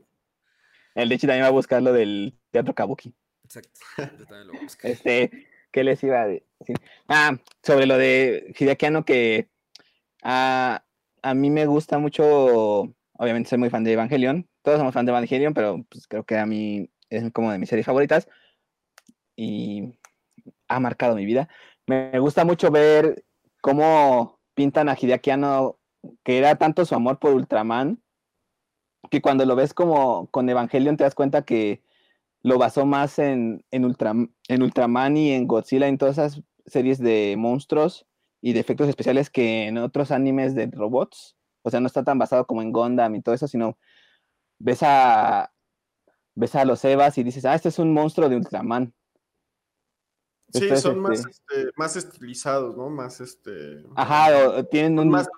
El Richie también va a buscar lo del teatro kabuki. Exacto. Yo también lo voy a buscar. Este, ¿qué les iba a decir? Ah, sobre lo de Hideaki Anno, que ah, a mí me gusta mucho, obviamente soy muy fan de Evangelion, todos somos fan de Evangelion, pero pues, creo que a mí es como de mis series favoritas y ha marcado mi vida. Me gusta mucho ver cómo pintan a Hideaki Anno, que era tanto su amor por Ultraman, que cuando lo ves como con Evangelion te das cuenta que lo basó más en, en Ultraman y en Godzilla, en todas esas series de monstruos y de efectos especiales que en otros animes de robots. O sea, no está tan basado como en Gundam y todo eso, sino ves a, ves a los Evas y dices, ah, este es un monstruo de Ultraman. Sí, son más, este, este, más estilizados, ¿no? Más este. Ajá, tienen un, Más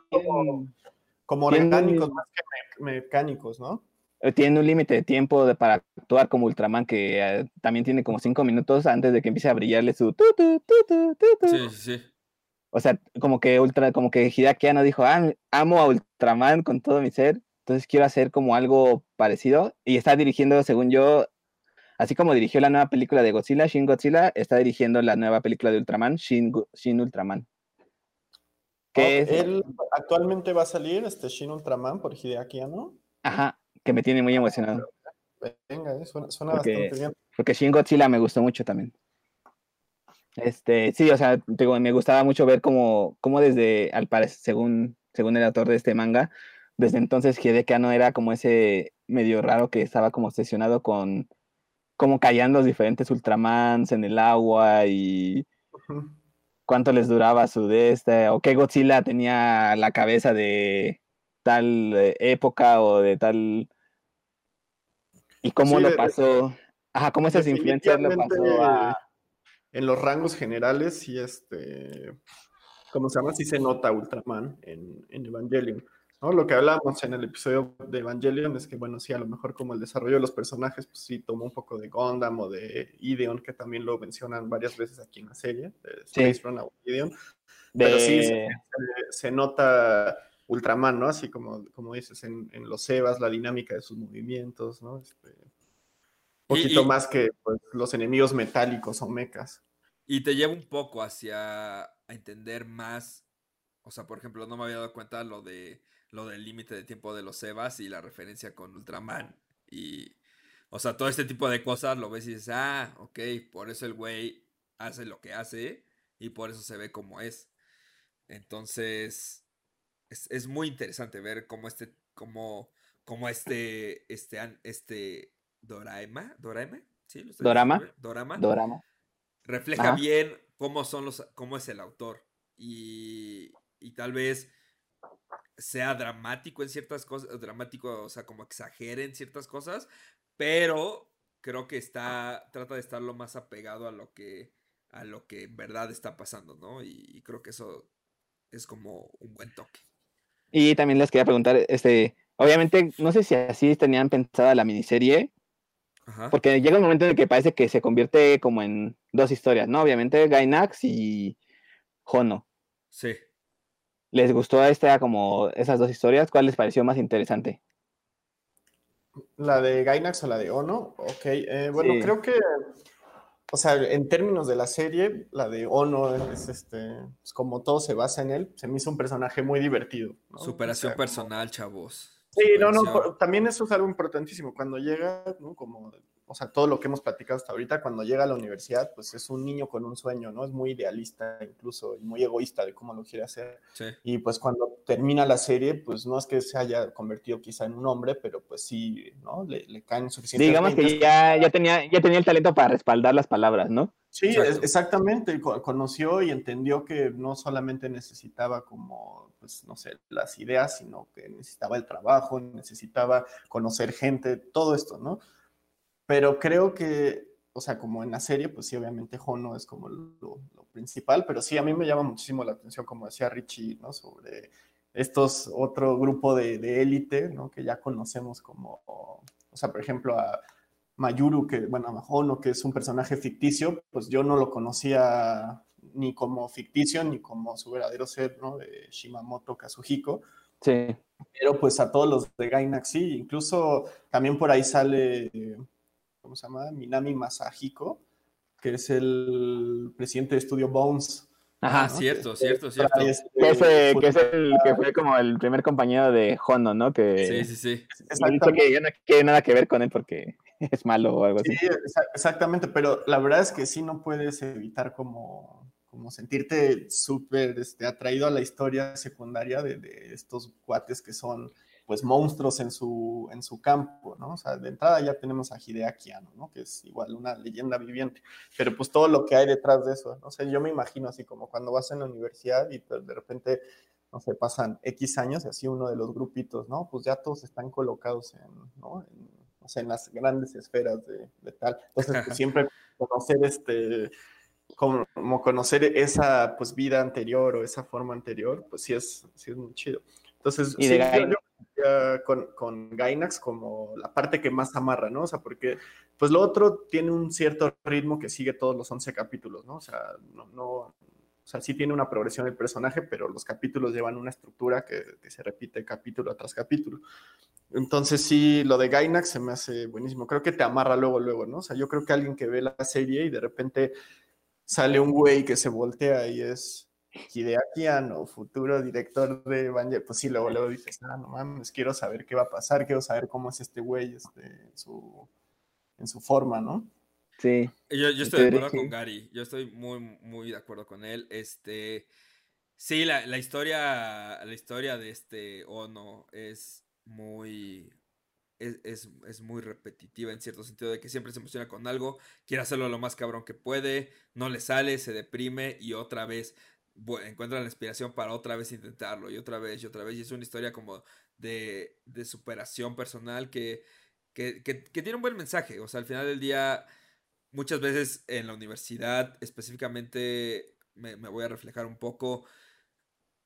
como orgánicos más que me- mecánicos, ¿no? eh, tienen un límite de tiempo de- para actuar como Ultraman que eh, también tiene como cinco minutos antes de que empiece a brillarle su tu, tu, tu, tu, tu, tu. Sí, sí, sí. O sea, como que Ultra, como que Hideaki Anno dijo, ah, amo a Ultraman con todo mi ser, entonces quiero hacer como algo parecido. Y está dirigiendo, según yo, así como dirigió la nueva película de Godzilla, Shin Godzilla, está dirigiendo la nueva película de Ultraman, Shin, Ultraman. Que es, Él actualmente va a salir, este Shin Ultraman por Hideaki Anno. ajá, que me tiene muy emocionado, Venga, eh, suena, suena Porque- bastante bien. porque Shin Godzilla me gustó mucho también. Este, sí, o sea, digo, me gustaba mucho ver cómo, cómo desde, al parecer, según, según el autor de este manga, desde entonces Hideaki Anno era como ese medio raro que estaba como obsesionado con cómo caían los diferentes Ultramans en el agua y cuánto les duraba su de este, o qué Godzilla tenía la cabeza de tal eh, época o de tal... Y cómo Sí, lo pasó, ajá, cómo esas influencias lo pasó a... En los rangos generales, sí, este. ¿Cómo se llama? Sí se nota Ultraman en, en Evangelion. ¿No? Lo que hablábamos en el episodio de Evangelion es que, bueno, sí, a lo mejor como el desarrollo de los personajes, pues sí tomó un poco de Gundam o de Ideon, que también lo mencionan varias veces aquí en la serie, de Sí. Space Run a Ideon. Pero sí, se, se nota Ultraman, ¿no? Así como, como dices, en, en los Evas, la dinámica de sus movimientos, ¿no? Este, un Y- poquito y- más que pues, los enemigos metálicos o mechas. Y te lleva un poco hacia a entender más. O sea, por ejemplo, no me había dado cuenta lo de lo del límite de tiempo de los Evas y la referencia con Ultraman. Y. O sea, todo este tipo de cosas lo ves y dices, ah, ok, por eso el güey hace lo que hace y por eso se ve como es. Entonces, es, es muy interesante ver cómo este, cómo, cómo este, este, este Doraema, Doraema, ¿sí? ¿Lo Dorama. Dorama Dorama. refleja Ajá. bien cómo son los, cómo es el autor. Y, y tal vez sea dramático en ciertas cosas, dramático, o sea, como exagere en ciertas cosas, pero creo que está, trata de estar lo más apegado a lo que, a lo que en verdad está pasando, ¿no? Y, y creo que eso es como un buen toque. Y también les quería preguntar, este, obviamente, no sé si así tenían pensada la miniserie, Ajá. porque llega un momento en el que parece que se convierte como en dos historias, ¿no? Obviamente Gainax y Hono. Sí. ¿Les gustó esta como esas dos historias? ¿Cuál les pareció más interesante? La de Gainax o la de Ono, ok. eh, bueno, Sí. creo que, o sea, en términos de la serie, la de Ono es este, pues, como todo se basa en él, se me hizo un personaje muy divertido. ¿no? Superación O sea, como- personal, chavos. Sí, no, no, también eso es algo importantísimo. Cuando llega, ¿no? Como, o sea, todo lo que hemos platicado hasta ahorita, cuando llega a la universidad, pues es un niño con un sueño, ¿no? Es muy idealista incluso y muy egoísta de cómo lo quiere hacer. Sí. Y pues cuando termina la serie, pues no es que se haya convertido quizá en un hombre, pero pues sí, ¿no? Le, le caen suficientes Digamos que ya, ya, tenía, ya tenía el talento para respaldar las palabras, ¿no? Sí, es- exactamente. co- Conoció y entendió que no solamente necesitaba como, pues, no sé, las ideas, sino que necesitaba el trabajo, necesitaba conocer gente, todo esto, ¿no? Pero creo que, o sea, como en la serie, pues sí, obviamente Hono es como lo, lo principal, pero sí, a mí me llama muchísimo la atención, como decía Richie, ¿no? Sobre estos otro grupo de de élite, ¿no? Que ya conocemos como, o sea, por ejemplo, a Mayuru, que, bueno, a Hono, que es un personaje ficticio, pues yo no lo conocía ni como ficticio ni como su verdadero ser, ¿no? De Shimamoto Kazuhiko, Sí. pero pues a todos los de Gainax sí, incluso también por ahí sale, ¿cómo se llama? Minami Masahiko, que es el presidente de Estudio Bones. Ah, ¿no? cierto, Que- cierto, cierto. este- Que, ese- que es el que fue como el primer compañero de Hono, ¿no? Que Sí, sí, sí. Exactamente. que ya no quiere nada que ver con él porque [LAUGHS] es malo o algo así. Sí, exa- exactamente, pero la verdad es que sí no puedes evitar como, como sentirte súper este, atraído a la historia secundaria de, de estos cuates que son pues monstruos en su, en su campo, ¿no? O sea, de entrada ya tenemos a Hideaki Anno, ¿no? Que es igual una leyenda viviente, pero pues todo lo que hay detrás de eso, ¿no? O sea, yo me imagino así como cuando vas en la universidad y pues, de repente, no sé, pasan X años y así uno de los grupitos, ¿no? Pues ya todos están colocados en, ¿no? En, o sea, en las grandes esferas de, de tal. Entonces, pues, [LAUGHS] siempre conocer este, como, conocer esa pues vida anterior o esa forma anterior, pues sí es, sí es muy chido. Entonces, Y sí, de yo- Con, con Gainax como la parte que más amarra, ¿no? O sea, porque pues lo otro tiene un cierto ritmo que sigue todos los 11 capítulos, ¿no? O sea, no, no o sea, sí tiene una progresión el personaje, pero los capítulos llevan una estructura que, que se repite capítulo tras capítulo. Entonces sí, lo de Gainax se me hace buenísimo. Creo que te amarra luego, luego, ¿no? O sea, yo creo que alguien que ve la serie y de repente sale un güey que se voltea y es Hideaki Anno, futuro director de Evangelion, pues sí, luego, luego dices, ah, no mames, quiero saber qué va a pasar, quiero saber cómo es este güey este, en, su, en su forma, ¿no? Sí. Yo, yo estoy de acuerdo con. Gary. Yo estoy muy, muy de acuerdo con él. Este. Sí, la, la historia. La historia de este Ono es muy. Es, es, es muy repetitiva en cierto sentido de que siempre se emociona con algo, quiere hacerlo lo más cabrón que puede, no le sale, se deprime y otra vez bu- encuentra la inspiración para otra vez intentarlo y otra vez y otra vez. Y es una historia como de, de superación personal que, que, que, tiene un buen mensaje. O sea, al final del día muchas veces en la universidad, específicamente, me, me voy a reflejar un poco,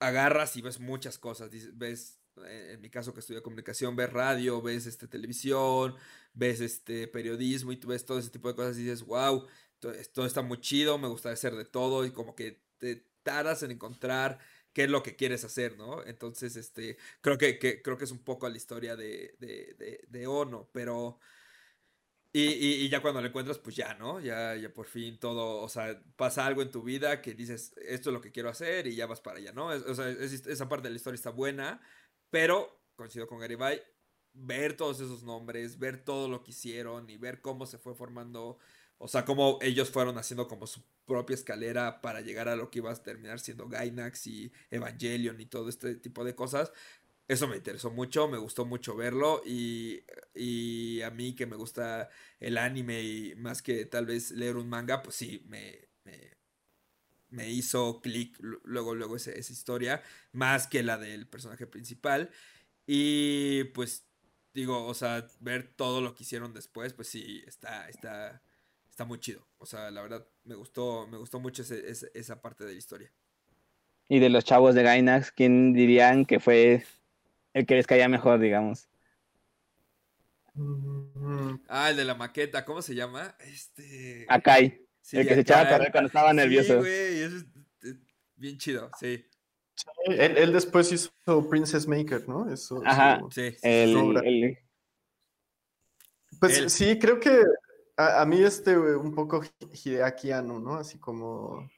agarras y ves muchas cosas, ves, eh, en mi caso que estudio comunicación, ves radio, ves este, televisión, ves este, periodismo y tú ves todo ese tipo de cosas y dices, wow, todo, está muy chido, me gusta hacer de todo y como que te taras en encontrar qué es lo que quieres hacer, ¿no? Entonces, este, creo que, que- creo que es un poco la historia de, de, de, de Ono, pero... Y, y- y ya cuando lo encuentras, pues ya, ¿no? Ya, ya por fin todo, o sea, pasa algo en tu vida que dices, esto es lo que quiero hacer y ya vas para allá, ¿no? Es- o sea, es- esa parte de la historia está buena, pero, coincido con Garibay, ver todos esos nombres, ver todo lo que hicieron y ver cómo se fue formando, o sea, cómo ellos fueron haciendo como su propia escalera para llegar a lo que iba a terminar siendo Gainax y Evangelion y todo este tipo de cosas. Eso me interesó mucho, me gustó mucho verlo y, y a mí que me gusta el anime y más que tal vez leer un manga, pues sí, me, me, me hizo clic lu- luego, luego ese- esa historia, más que la del personaje principal. Y pues digo, o sea, ver todo lo que hicieron después, pues sí, está, está, está muy chido. O sea, la verdad, me gustó, me gustó mucho ese- ese- esa parte de la historia. Y de los chavos de Gainax, ¿quién dirían que fue el que les caía mejor, digamos? Mm, Ah, el de la maqueta, ¿cómo se llama? Este. Akai, sí, el que se echaba a correr cuando estaba Sí, nervioso. güey, eso es es bien chido, sí. Él, él después hizo Princess Maker, ¿no? Eso, Ajá. su- Sí, sí, el, sí. obra. el- Pues Él. sí, creo que a, a mí este un poco Hideaki Anno, ¿no? Así como,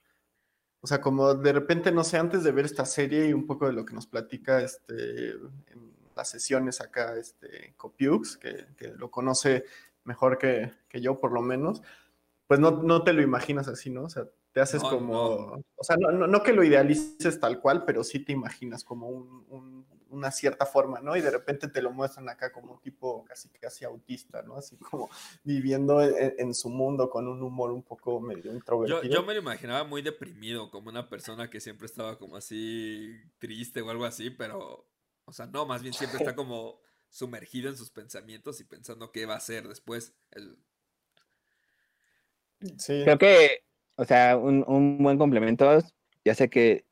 o sea, como de repente, no sé, antes de ver esta serie y un poco de lo que nos platica este, en las sesiones acá, este, Copiux, que, que lo conoce mejor que, que yo por lo menos, pues no, no te lo imaginas así, ¿no? O sea, te haces No, como, no. o sea, no, que lo idealices tal cual, pero sí te imaginas como un- un- una cierta forma, ¿no? Y de repente te lo muestran acá como un tipo casi casi autista, ¿no? Así como viviendo en, en su mundo con un humor un poco medio Yo, introvertido. yo me lo imaginaba muy deprimido, como una persona que siempre estaba como así triste o algo así, pero, o sea, no, más bien siempre está [LAUGHS] como sumergido en sus pensamientos y pensando qué va a hacer después. El- Sí. Creo que, o sea, un, un buen complemento, ya sé que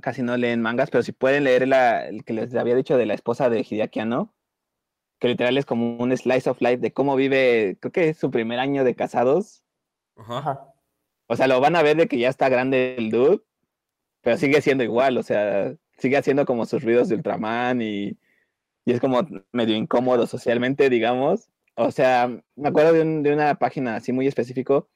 casi no leen mangas, pero si pueden leer la, el que les había dicho de la esposa de Hideaki Anno, que literal es como un slice of life de cómo vive, creo que es su primer año de casados. Ajá. O sea, lo van a ver de que ya está grande el dude, pero sigue siendo igual, o sea, sigue haciendo como sus ruidos de Ultraman y, y es como medio incómodo socialmente, digamos. O sea, me acuerdo de, un- de una página así muy específico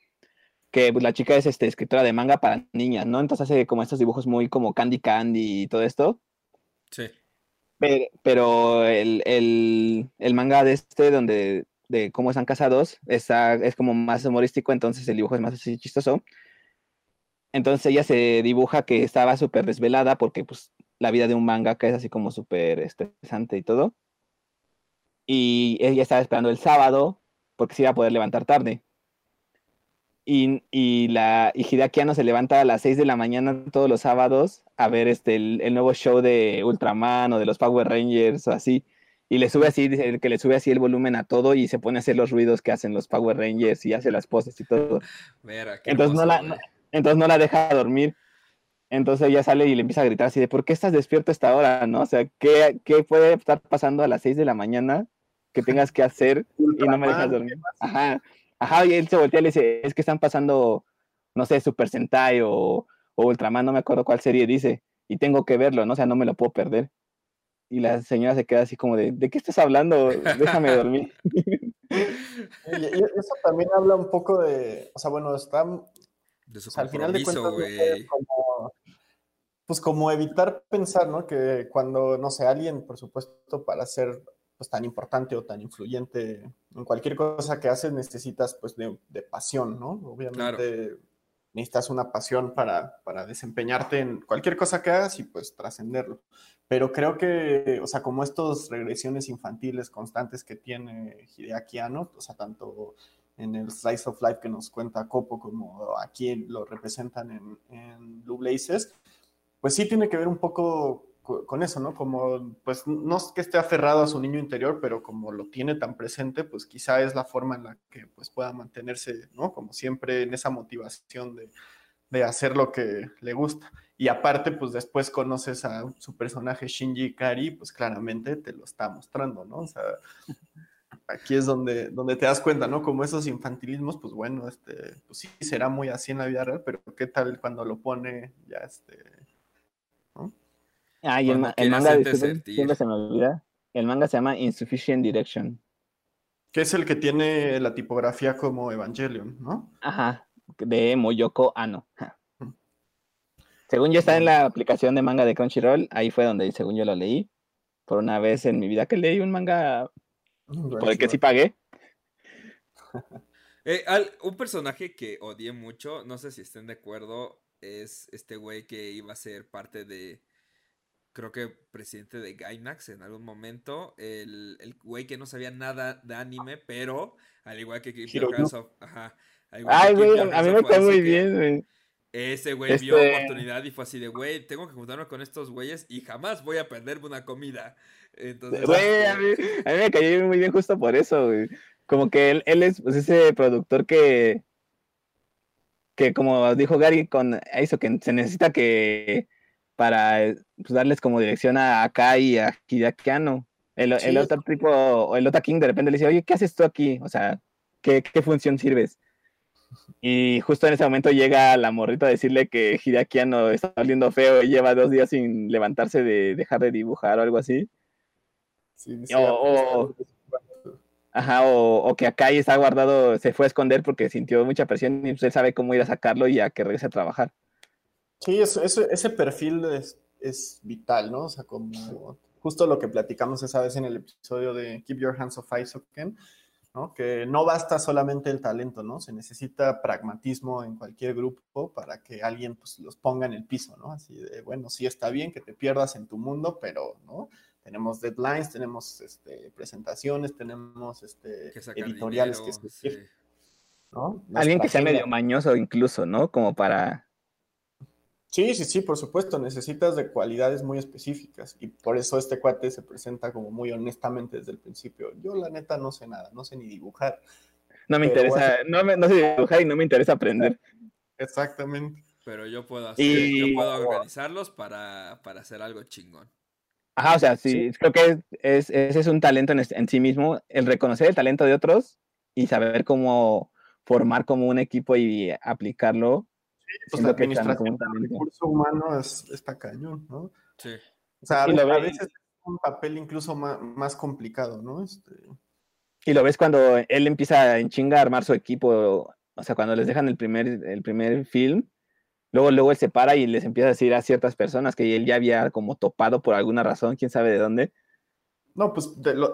que pues, la chica es este, escritora de manga para niñas, ¿no? Entonces hace como estos dibujos muy como Candy Candy y todo esto. Sí. Pero, pero el, el- el manga de este, donde de cómo están casados, está, es como más humorístico, entonces el dibujo es más así chistoso. Entonces ella se dibuja que estaba súper desvelada porque pues la vida de un manga que es así como súper estresante y todo. Y ella estaba esperando el sábado porque se iba a poder levantar tarde. Y, y la y Hideaki Anno se levanta a las 6 de la mañana todos los sábados a ver este, el, el nuevo show de Ultraman o de los Power Rangers o así. y le sube así, dice que le sube así el volumen a todo y se pone a hacer los ruidos que hacen los Power Rangers y hace las poses y todo. entonces, no la, entonces no la deja dormir. Entonces ella sale y le empieza a gritar así de, ¿por qué estás despierto a esta hora? ¿No? O sea, ¿qué, ¿qué, puede estar pasando a las 6 de la mañana que tengas que hacer y no me dejas dormir? Ajá, ajá, y él se voltea y le dice, es que están pasando, no sé, Super Sentai o, o Ultraman, no me acuerdo cuál serie dice, y tengo que verlo, ¿no? O sea, no me lo puedo perder. Y la señora se queda así como de, ¿de qué estás hablando? Déjame [LAUGHS] dormir. y, eso también habla un poco de, o sea, bueno, está... De su al final de cuentas, como, pues como evitar pensar, ¿no? Que cuando, no sé, alguien, por supuesto, para ser pues, tan importante o tan influyente en cualquier cosa que haces, necesitas pues de, pasión, ¿no? Obviamente necesitas una pasión para, para, desempeñarte en cualquier cosa que hagas y pues trascenderlo. Pero creo que, o sea, como estos regresiones infantiles constantes que tiene Hideaki Anno, o sea, tanto en el Slice of Life que nos cuenta Copo como aquí lo representan en, en Blue Blazes, pues sí tiene que ver un poco con eso, ¿no? Como, pues no es que esté aferrado a su niño interior, pero como lo tiene tan presente, pues quizá es la forma en la que pues pueda mantenerse, ¿no? Como siempre en esa motivación de, de hacer lo que le gusta. Y aparte, pues después conoces a su personaje Shinji Kari, pues claramente te lo está mostrando, ¿no? O sea, aquí es donde, donde te das cuenta, ¿no? Como esos infantilismos, pues bueno, este, pues sí, será muy así en la vida real, pero ¿qué tal cuando lo pone ya este... ¿no? Ah, y el, manga, siempre se me olvida. El manga se llama Insufficient Direction. Que es el que tiene la tipografía como Evangelion, ¿no? Ajá, de Moyoko Ano. Según yo está en la aplicación de manga de Crunchyroll, ahí fue donde según yo lo leí. Por una vez en mi vida que leí un manga por el que sí pagué. [LAUGHS] Eh, un personaje que odié mucho, no sé si estén de acuerdo, es este güey que iba a ser parte de, creo que presidente de Gainax en algún momento, el, el güey que no sabía nada de anime, pero al igual que ajá, Ay, güey, a mí me cae muy bien, güey. Ese güey vio este oportunidad y fue así de, güey, tengo que juntarme con estos güeyes y jamás voy a perderme una comida. Entonces, güey, a mí, me cayó muy bien justo por eso, güey. Como que él, él es pues, ese productor que, que como dijo Gary con eso, que se necesita que para pues, darles como dirección a Kai y a Hideakiano. El, el otro tipo, o el otro King de repente le dice, oye, ¿qué haces tú aquí? O sea, ¿qué, qué función sirves? Y justo en ese momento llega la morrita a decirle que Hideaki está saliendo feo y lleva dos días sin levantarse de dejar de dibujar o algo así. o, ajá, o, que Akai está guardado, se fue a esconder porque sintió mucha presión y usted sabe cómo ir a sacarlo y a que regrese a trabajar. Sí, ese perfil es, es, vital, ¿no? O sea, como justo lo que platicamos esa vez en el episodio de Keep Your Hands Off Isoken que no basta solamente el talento, ¿no? Se necesita pragmatismo en cualquier grupo para que alguien pues, los ponga en el piso, ¿no? Así de, bueno, sí está bien que te pierdas en tu mundo, pero, ¿no? Tenemos deadlines, tenemos este, presentaciones, tenemos este, editoriales que seguir, ¿no? Alguien que sea medio mañoso incluso, ¿no? Como para Sí, sí, sí, por supuesto, necesitas de cualidades muy específicas y por eso este cuate se presenta como muy honestamente desde el principio. Yo la neta no sé nada, no sé ni dibujar. No me interesa, no, me, no sé dibujar y no me interesa aprender. Exactamente. Pero yo puedo hacer, yo puedo organizarlos para, hacer algo chingón. Ajá, o sea, sí, creo que es, ese es un talento en, en sí mismo, el reconocer el talento de otros y saber cómo formar como un equipo y aplicarlo pues la administración del recurso humano es, está cañón, ¿no? Sí. O sea, a, veces es un papel incluso más, complicado, ¿no? Este... Y lo ves cuando él empieza en chinga a armar su equipo, o sea, cuando les dejan el primer, el primer film, luego, luego él se para y les empieza a decir a ciertas personas que él ya había como topado por alguna razón, quién sabe de dónde, no, pues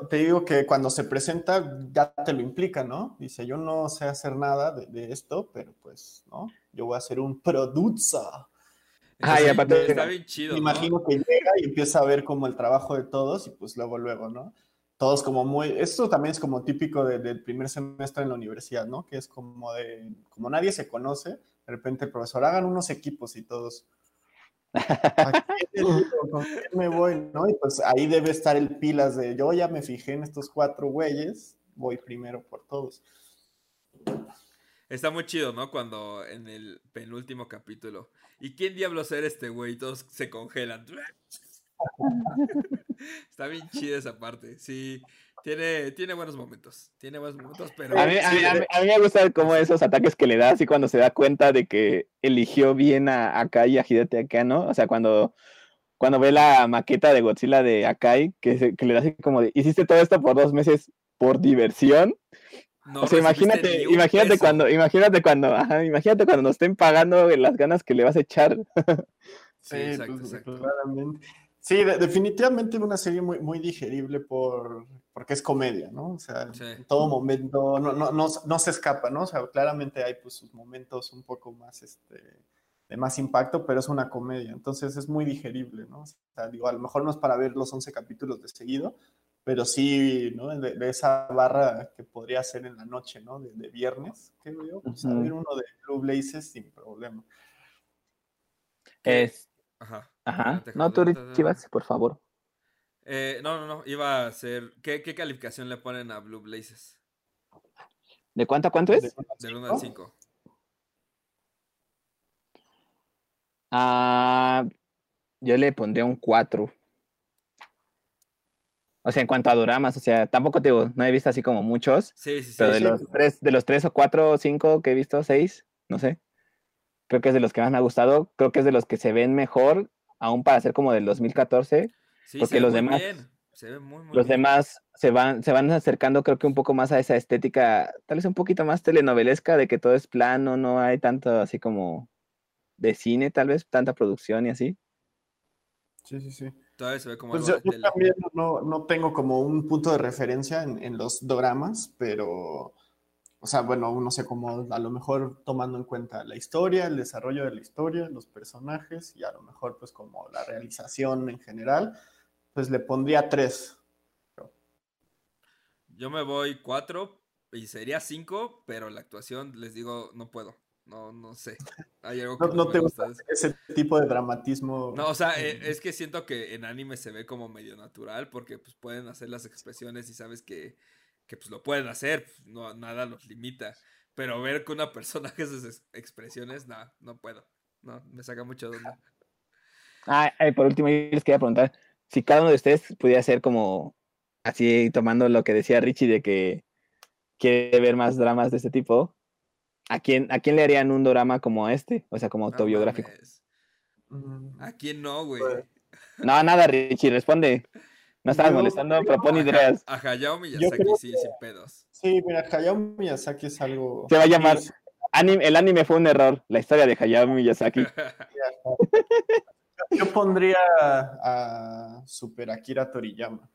te, digo que cuando se presenta ya te lo implica, ¿no? Dice, yo no sé hacer nada de, esto, pero pues, ¿no? Yo voy a ser un producer. Ah, y aparte está bien chido. Me imagino que llega y empieza a ver como el trabajo de todos y pues luego, luego, ¿no? Todos como muy, esto también es como típico del primer semestre en la universidad, ¿no? Que es como de, como nadie se conoce, de repente el profesor hagan unos equipos y todos, ¿Con quién me voy? ¿no? Y pues ahí debe estar el pilas de yo ya me fijé en estos cuatro güeyes, voy primero por todos. Está muy chido, ¿no? Cuando en el penúltimo capítulo. ¿Y quién diablos era este güey? Todos se congelan. [LAUGHS] Está bien chida esa parte. Sí, tiene, tiene buenos momentos. Tiene buenos momentos, pero. A mí, a, mí, a, mí, me gusta como esos ataques que le da, así cuando se da cuenta de que eligió bien a Akai y a Hidete acá, ¿no? O sea, cuando, cuando ve la maqueta de Godzilla de Akai, que, se, que le da así como de: Hiciste todo esto por dos meses por diversión. No, o sea, imagínate, imagínate cuando, imagínate cuando, ajá, imagínate cuando nos estén pagando las ganas que le vas a echar. [LAUGHS] sí, exacto, pues, exacto. claramente. Sí, de, definitivamente una serie muy, muy digerible por, porque es comedia, ¿no? O sea, sí. en todo momento no, no, no, no, se escapa, ¿no? O sea, claramente hay pues sus momentos un poco más, este, de más impacto, pero es una comedia, entonces es muy digerible, ¿no? O sea, digo, a lo mejor no es para ver los 11 capítulos de seguido, pero sí, ¿no? De, de, esa barra que podría ser en la noche, ¿no? De, de viernes, creo yo, pues, uh -huh. a ver uno de Blue Blazes sin problema. Es... Ajá. Ajá. No, tú, Chivas, por favor. Eh, no, no, no, iba a ser... ¿Qué, ¿Qué, calificación le ponen a Blue Blazes? ¿De cuánto a cuánto es? Del 1 al 5. Uh, yo le pondría un 4. O sea, en cuanto a doramas, o sea, tampoco te digo, no he visto así como muchos. Sí, sí, sí. Pero de sí. los tres, de los tres o cuatro o cinco que he visto, seis, no sé. Creo que es de los que más me ha gustado. Creo que es de los que se ven mejor, aún para ser como del 2014. Sí, porque los demás. Bien. Se ve muy, muy los bien. demás se van, se van acercando, creo que un poco más a esa estética, tal vez un poquito más telenovelesca, de que todo es plano, no hay tanto así como de cine, tal vez, tanta producción y así. Sí, sí, sí. Todavía se ve como pues yo, yo también no, no, tengo como un punto de referencia en, en, los dramas, pero, o sea, bueno, uno sé como a lo mejor tomando en cuenta la historia, el desarrollo de la historia, los personajes y a lo mejor pues como la realización en general, pues le pondría tres. Yo me voy cuatro y sería cinco, pero la actuación, les digo, no puedo. No, no sé. Hay algo que no, te gusta ese tipo de dramatismo. No, o sea, eh, es que siento que en anime se ve como medio natural porque pues pueden hacer las expresiones y sabes que, que pues lo pueden hacer, pues, no, nada los limita. Pero ver que una persona [LAUGHS] hace esas expresiones, no, no puedo. No, me saca mucho de onda. Ah, eh, por último, yo les quería preguntar si cada uno de ustedes pudiera ser como así, tomando lo que decía Richie de que quiere ver más dramas de este tipo, ¿A quién, ¿A quién le harían un drama como este? O sea, como autobiográfico. No ¿A quién no, güey? No, nada, Richie, responde. No estabas yo, molestando, propone ideas. A Hayao Miyazaki sí, que, sin pedos. Sí, mira, Hayao Miyazaki es algo... Se va a llamar... Anime, el anime fue un error, la historia de Hayao Miyazaki. [LAUGHS] yo pondría a Super Akira Toriyama.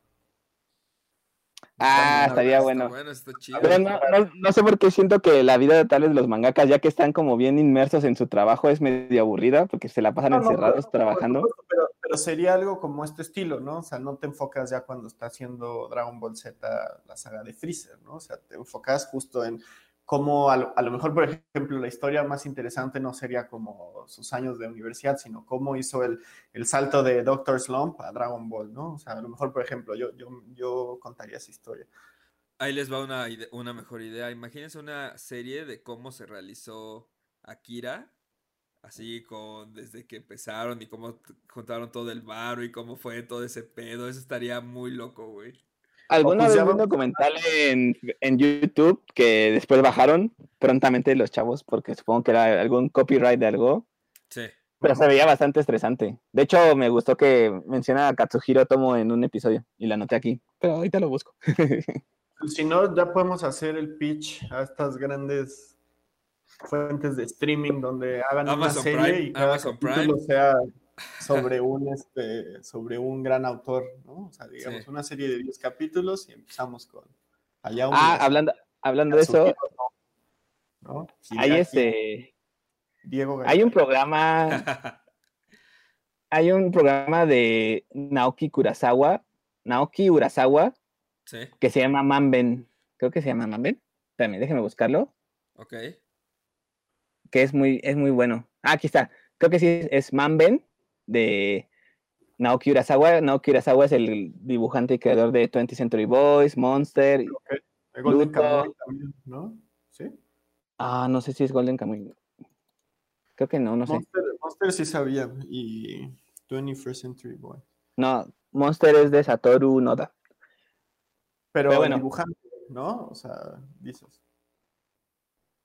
Ah, estaría está bueno. bueno está chido. Pero no, no, no, sé por qué siento que la vida de tales de los mangakas, ya que están como bien inmersos en su trabajo, es medio aburrida porque se la pasan no, encerrados trabajando. Pero, pero, sería algo como este estilo, ¿no? O sea, no te enfocas ya cuando está haciendo Dragon Ball Z la saga de Freezer, ¿no? O sea, te enfocas justo en cómo a lo, a lo mejor, por ejemplo, la historia más interesante no sería como sus años de universidad, sino cómo hizo el, el salto de Doctor Slump a Dragon Ball, ¿no? O sea, a lo mejor, por ejemplo, yo, yo, yo contaría esa historia. Ahí les va una, una mejor idea. Imagínense una serie de cómo se realizó Akira, así con desde que empezaron y cómo juntaron todo el barro y cómo fue todo ese pedo. Eso estaría muy loco, güey. Alguna pues vez vi un documental en, en, YouTube que después bajaron prontamente los chavos porque supongo que era algún copyright de algo. Sí. Pero se veía bastante estresante. De hecho, me gustó que menciona a Katsuhiro Tomo en un episodio y la anoté aquí. Pero ahorita lo busco. [LAUGHS] si no, ya podemos hacer el pitch a estas grandes fuentes de streaming donde hagan Amazon una serie Prime, y cada Amazon capítulo Prime. sea sobre un este sobre un gran autor, ¿no? O sea, digamos, sí. una serie de 10 capítulos y empezamos con allá Ah, hablando, hablando de eso, ¿no? hay este Diego García. Hay un programa [LAUGHS] hay un programa de Naoki Kurosawa, Naoki Urasawa, sí. que se llama Manben. Creo que se llama Manben. Espérame, déjeme buscarlo. Ok. Que es muy, es muy bueno. Ah, aquí está. Creo que sí es Manben de Naoki Urasawa. Naoki Urasawa es el dibujante y creador de 20th Century Boys, Monster. Okay. El Golden. Kamuy también, ¿no? ¿Sí? Ah, no sé si es Golden Kamuy. Creo que no, no sé. Monster, sí sabía. Y 21st Century Boy. No, Monster es de Satoru Noda. Pero, Pero bueno. dibujante, ¿no? O sea, dices.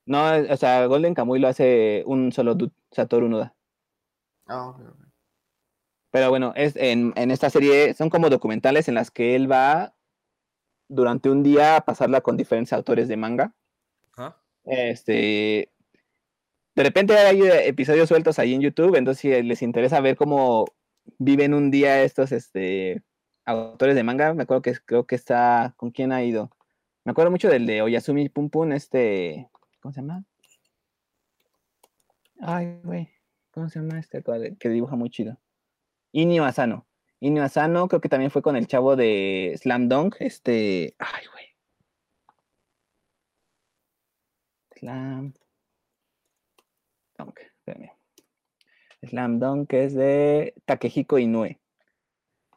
No, o sea, Golden Kamuy lo hace un solo dude, Satoru Noda. Ah, ok, ok. Pero bueno, es en, en esta serie son como documentales en las que él va durante un día a pasarla con diferentes autores de manga. Este, de repente hay episodios sueltos ahí en YouTube, entonces si les interesa ver cómo viven un día estos este, autores de manga, me acuerdo que creo que está, ¿con quién ha ido? Me acuerdo mucho del de Oyasumi Pum Pum, este, ¿cómo se llama? Ay, güey, ¿cómo se llama este que dibuja muy chido? Inio Asano. Inio Asano creo que también fue con el chavo de Slam Dunk, este, ay, güey. Slam Dunk, espérame. Slam Dunk es de Takehiko Inoue.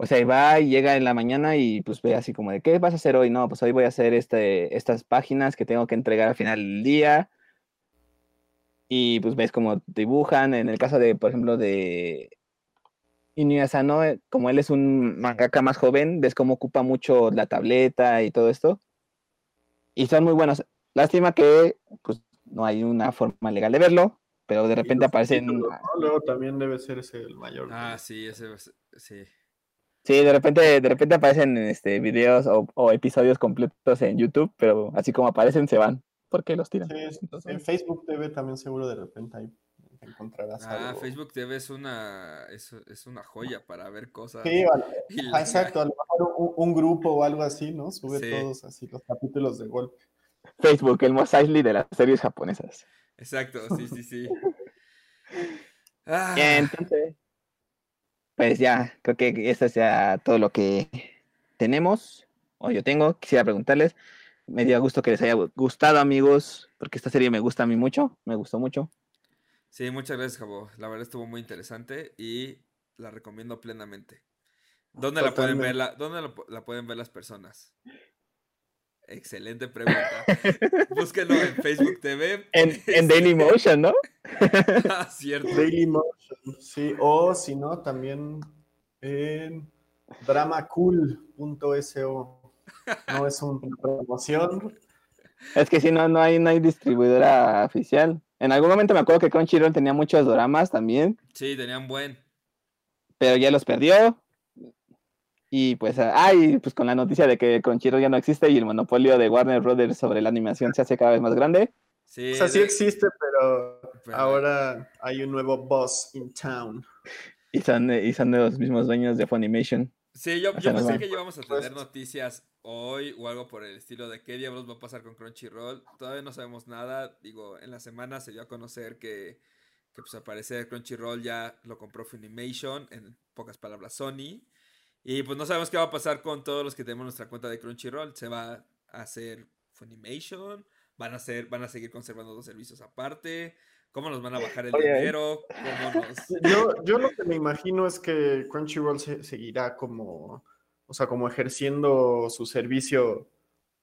O sea, va y llega en la mañana y pues ve así como de, ¿qué vas a hacer hoy? No, pues hoy voy a hacer este, estas páginas que tengo que entregar al final del día. Y pues ves cómo dibujan. En el caso de, por ejemplo, de Inui Asano, eh, como él es un mangaka más joven, ves cómo ocupa mucho la tableta y todo esto. Y son muy buenos. Lástima que pues no hay una forma legal de verlo, pero de repente Y aparecen... títulos, ¿no? Luego también debe ser ese el mayor. Ah, sí, ese es- sí. Sí, de repente, de repente aparecen este, videos o, o episodios completos en YouTube, pero así como aparecen se van, porque los tiran. Sí, en Facebook TV también seguro de repente ahí encontrarás Ah, algo. Facebook TV es una, es, es una joya para ver cosas. Sí, vale. [LAUGHS] Ah, exacto, a lo mejor un, un grupo o algo así, ¿no? Sube Sí. todos así los capítulos de golpe. Facebook, el Mos Eisley de las series japonesas. Exacto, sí, sí, sí. [LAUGHS] Ah, Entonces, pues ya, creo que eso sea todo lo que tenemos, o yo tengo. Quisiera preguntarles, me dio gusto que les haya gustado, amigos, porque esta serie me gusta a mí mucho, me gustó mucho. Sí, muchas gracias, Jabo. La verdad estuvo muy interesante y la recomiendo plenamente. ¿Dónde la pueden ver? La, ¿Dónde la, pu- la pueden ver las personas? Excelente pregunta. [LAUGHS] Búsquenlo en Facebook TV. En, [LAUGHS] en Dailymotion, ¿no? Ah, [LAUGHS] cierto. Dailymotion, sí, o si no, también en dramacool.so. No es una promoción. Es que si no, no hay, no hay distribuidora oficial. En algún momento me acuerdo que Crunchyroll tenía muchos doramas también, Sí, tenían buen. pero ya los perdió. Y pues, ah, ay, pues con la noticia de que Crunchyroll ya no existe y el monopolio de Warner Brothers sobre la animación se hace cada vez más grande. Sí, O sea, sí de- existe, pero pero- ahora hay un nuevo boss in town. Y son, y son de los mismos dueños de Funimation. Sí, yo, yo pensé que íbamos a tener noticias hoy o algo por el estilo de qué diablos va a pasar con Crunchyroll. Todavía no sabemos nada. Digo, en la semana se dio a conocer que, que pues al parecer Crunchyroll ya lo compró Funimation, en pocas palabras Sony. Y pues no sabemos qué va a pasar con todos los que tenemos nuestra cuenta de Crunchyroll. Se va a hacer Funimation, van a hacer, van a seguir conservando dos servicios aparte. ¿Cómo nos van a bajar el Oye. dinero? ¿Cómo nos... [LAUGHS] Yo, yo lo que me imagino es que Crunchyroll se- seguirá como, o sea, como ejerciendo su servicio,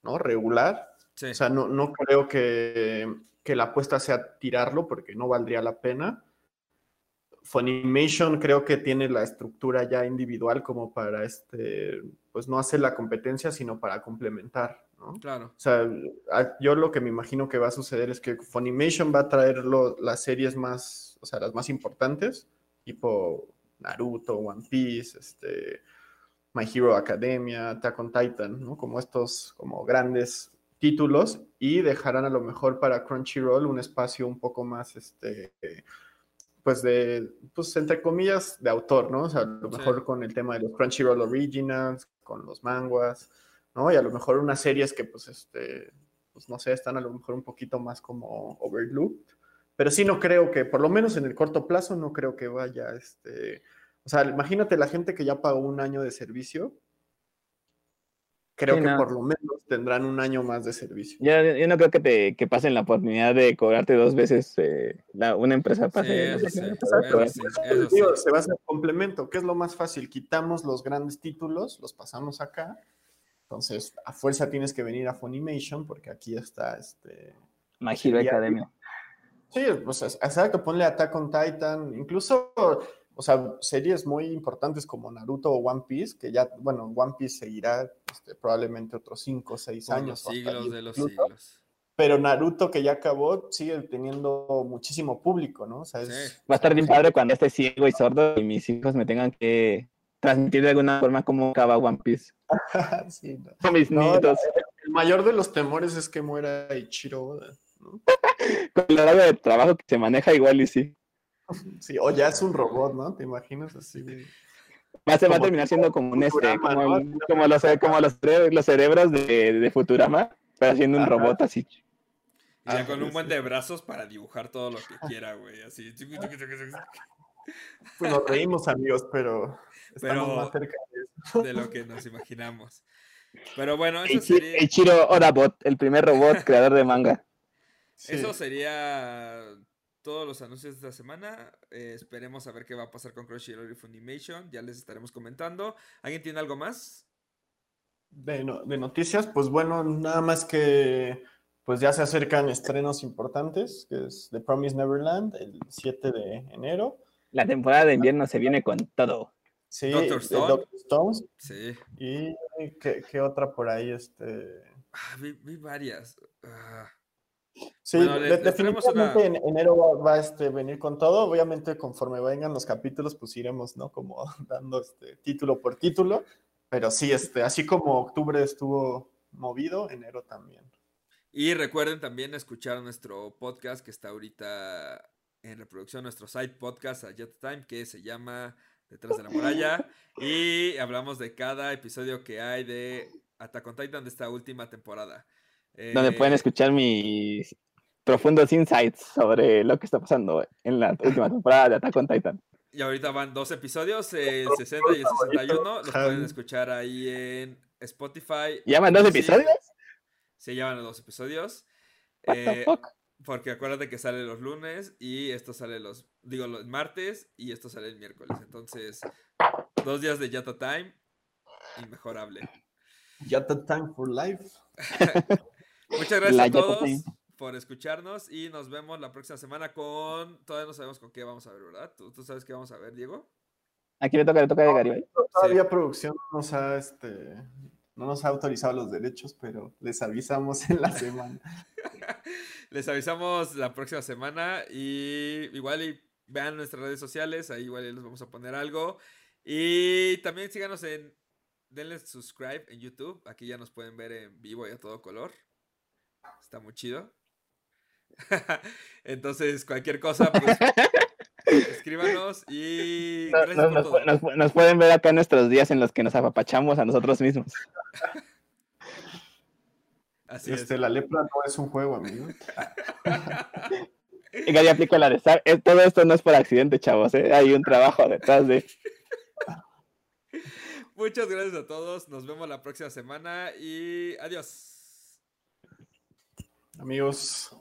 ¿no? Regular. Sí, O sea, no, no creo que, que la apuesta sea tirarlo porque no valdría la pena. Funimation creo que tiene la estructura ya individual como para este, pues no hacer la competencia, sino para complementar, ¿no? claro. O sea, yo lo que me imagino que va a suceder es que Funimation va a traer lo- las series más, o sea, las más importantes, tipo Naruto, One Piece, este, My Hero Academia, Attack on Titan, ¿no? Como estos, como grandes títulos, y dejarán a lo mejor para Crunchyroll un espacio un poco más, este, pues de, pues entre comillas, de autor, ¿no? O sea, a lo Sí. mejor con el tema de los Crunchyroll Originals, con los manguas, ¿no? Y a lo mejor unas series que, pues, este, pues no sé, están a lo mejor un poquito más como overlooked. Pero sí no creo que, por lo menos en el corto plazo, no creo que vaya, este, o sea, imagínate la gente que ya pagó un año de servicio creo Sí, que no. por lo menos tendrán un año más de servicio. Yo, yo no creo que te que pasen la oportunidad de cobrarte dos veces eh, la, una empresa pase. Sí, no eso sé sí, qué, eso pero- sí, eso digo, sí. se va a hacer complemento. ¿Qué es lo más fácil? Quitamos los grandes títulos, los pasamos acá. Entonces, a fuerza tienes que venir a Funimation porque aquí está este. My Hero Sería- Academia. Sí, pues exacto, ponle Attack on Titan, incluso, o sea, series muy importantes como Naruto o One Piece, que ya, bueno, One Piece seguirá este, probablemente otros 5 o 6 Por años. los siglos 10 de los incluso. siglos. Pero Naruto, que ya acabó, sigue teniendo muchísimo público, ¿no? O sea, es, Sí. Va a estar bien padre cuando esté ciego y sordo y mis hijos me tengan que transmitir de alguna forma cómo acaba One Piece. [LAUGHS] Sí, no. A mis No, nietos. El mayor de los temores es que muera Ichiro Oda, ¿no? [LAUGHS] Con el horario de trabajo que se maneja igual y sí. [LAUGHS] Sí, o ya es un robot, ¿no? ¿Te imaginas así? de- Va va a Como terminar siendo como un este, como, como los, como los, cere- los cerebros de, de Futurama, pero haciendo un Ajá. robot así. Y ya Ah, con un buen de brazos para dibujar todo lo que quiera, güey. Así. Pues nos reímos, amigos, pero estamos Pero- más cerca de eso. De lo que nos imaginamos. Pero bueno, eso sería, Eiichiro Odabot, el primer robot creador de manga. Sí. eso sería todos los anuncios de esta semana. Eh, esperemos a ver qué va a pasar con Crunchyroll y Funimation. Ya les estaremos comentando. ¿Alguien tiene algo más? De, no- de noticias, pues bueno, nada más que pues ya se acercan estrenos importantes, que es The Promise Neverland, el 7 de enero. La temporada de invierno se viene con todo. Sí, Doctor de Stone. Doctor Stones. Sí. Y ¿qué, qué otra por ahí, este. Ah, vi, vi varias. Ah, Sí, Bueno, traemos definitivamente una- en enero va, va, este, venir con todo. Obviamente, conforme vengan los capítulos, pues iremos, ¿no? Como [LAUGHS] dando este título por título. Pero sí, este, así como octubre estuvo movido, enero también. Y recuerden también escuchar nuestro podcast que está ahorita en reproducción, nuestro side podcast a Jet Time, que se llama Detrás de la Muralla. [LAUGHS] Y hablamos de cada episodio que hay de Attack on Titan de esta última temporada. donde Eh, pueden escuchar mis profundos insights sobre lo que está pasando en la última temporada de Attack on Titan. Y ahorita van dos episodios, el 60 y el 61. Los pueden escuchar ahí en Spotify. ¿Llaman dos Sí, episodios? Se llaman los dos episodios. What the Eh, fuck? Porque acuérdate que sale los lunes y esto sale los, digo, los martes y esto sale el miércoles. Entonces, dos días de Yata Time, inmejorable. Yata Time for Life. [LAUGHS] Muchas gracias La a todos por escucharnos y nos vemos la próxima semana con, todavía no sabemos con qué vamos a ver, ¿verdad? ¿Tú, tú sabes qué vamos a ver, Diego? Aquí le toca, le toca de Garibay. Todavía producción no nos ha, este, no nos ha autorizado los derechos, pero les avisamos en la [LAUGHS] semana. Les avisamos la próxima semana y igual y vean nuestras redes sociales, ahí igual les vamos a poner algo. Y también síganos en, denle subscribe en YouTube, aquí ya nos pueden ver en vivo y a todo color. Está muy chido. [LAUGHS] Entonces, cualquier cosa, pues [LAUGHS] escríbanos y Nos, por nos- todo. nos- nos pueden ver acá en nuestros días en los que nos apapachamos a nosotros mismos. [LAUGHS] Así es. Este, la lepra no es un juego, amigo. Y Gary aplica la de "Sa- eh, Todo esto no es por accidente, chavos. ¿eh? Hay un trabajo detrás de. [LAUGHS] Muchas gracias a todos. Nos vemos la próxima semana y adiós. Amigos,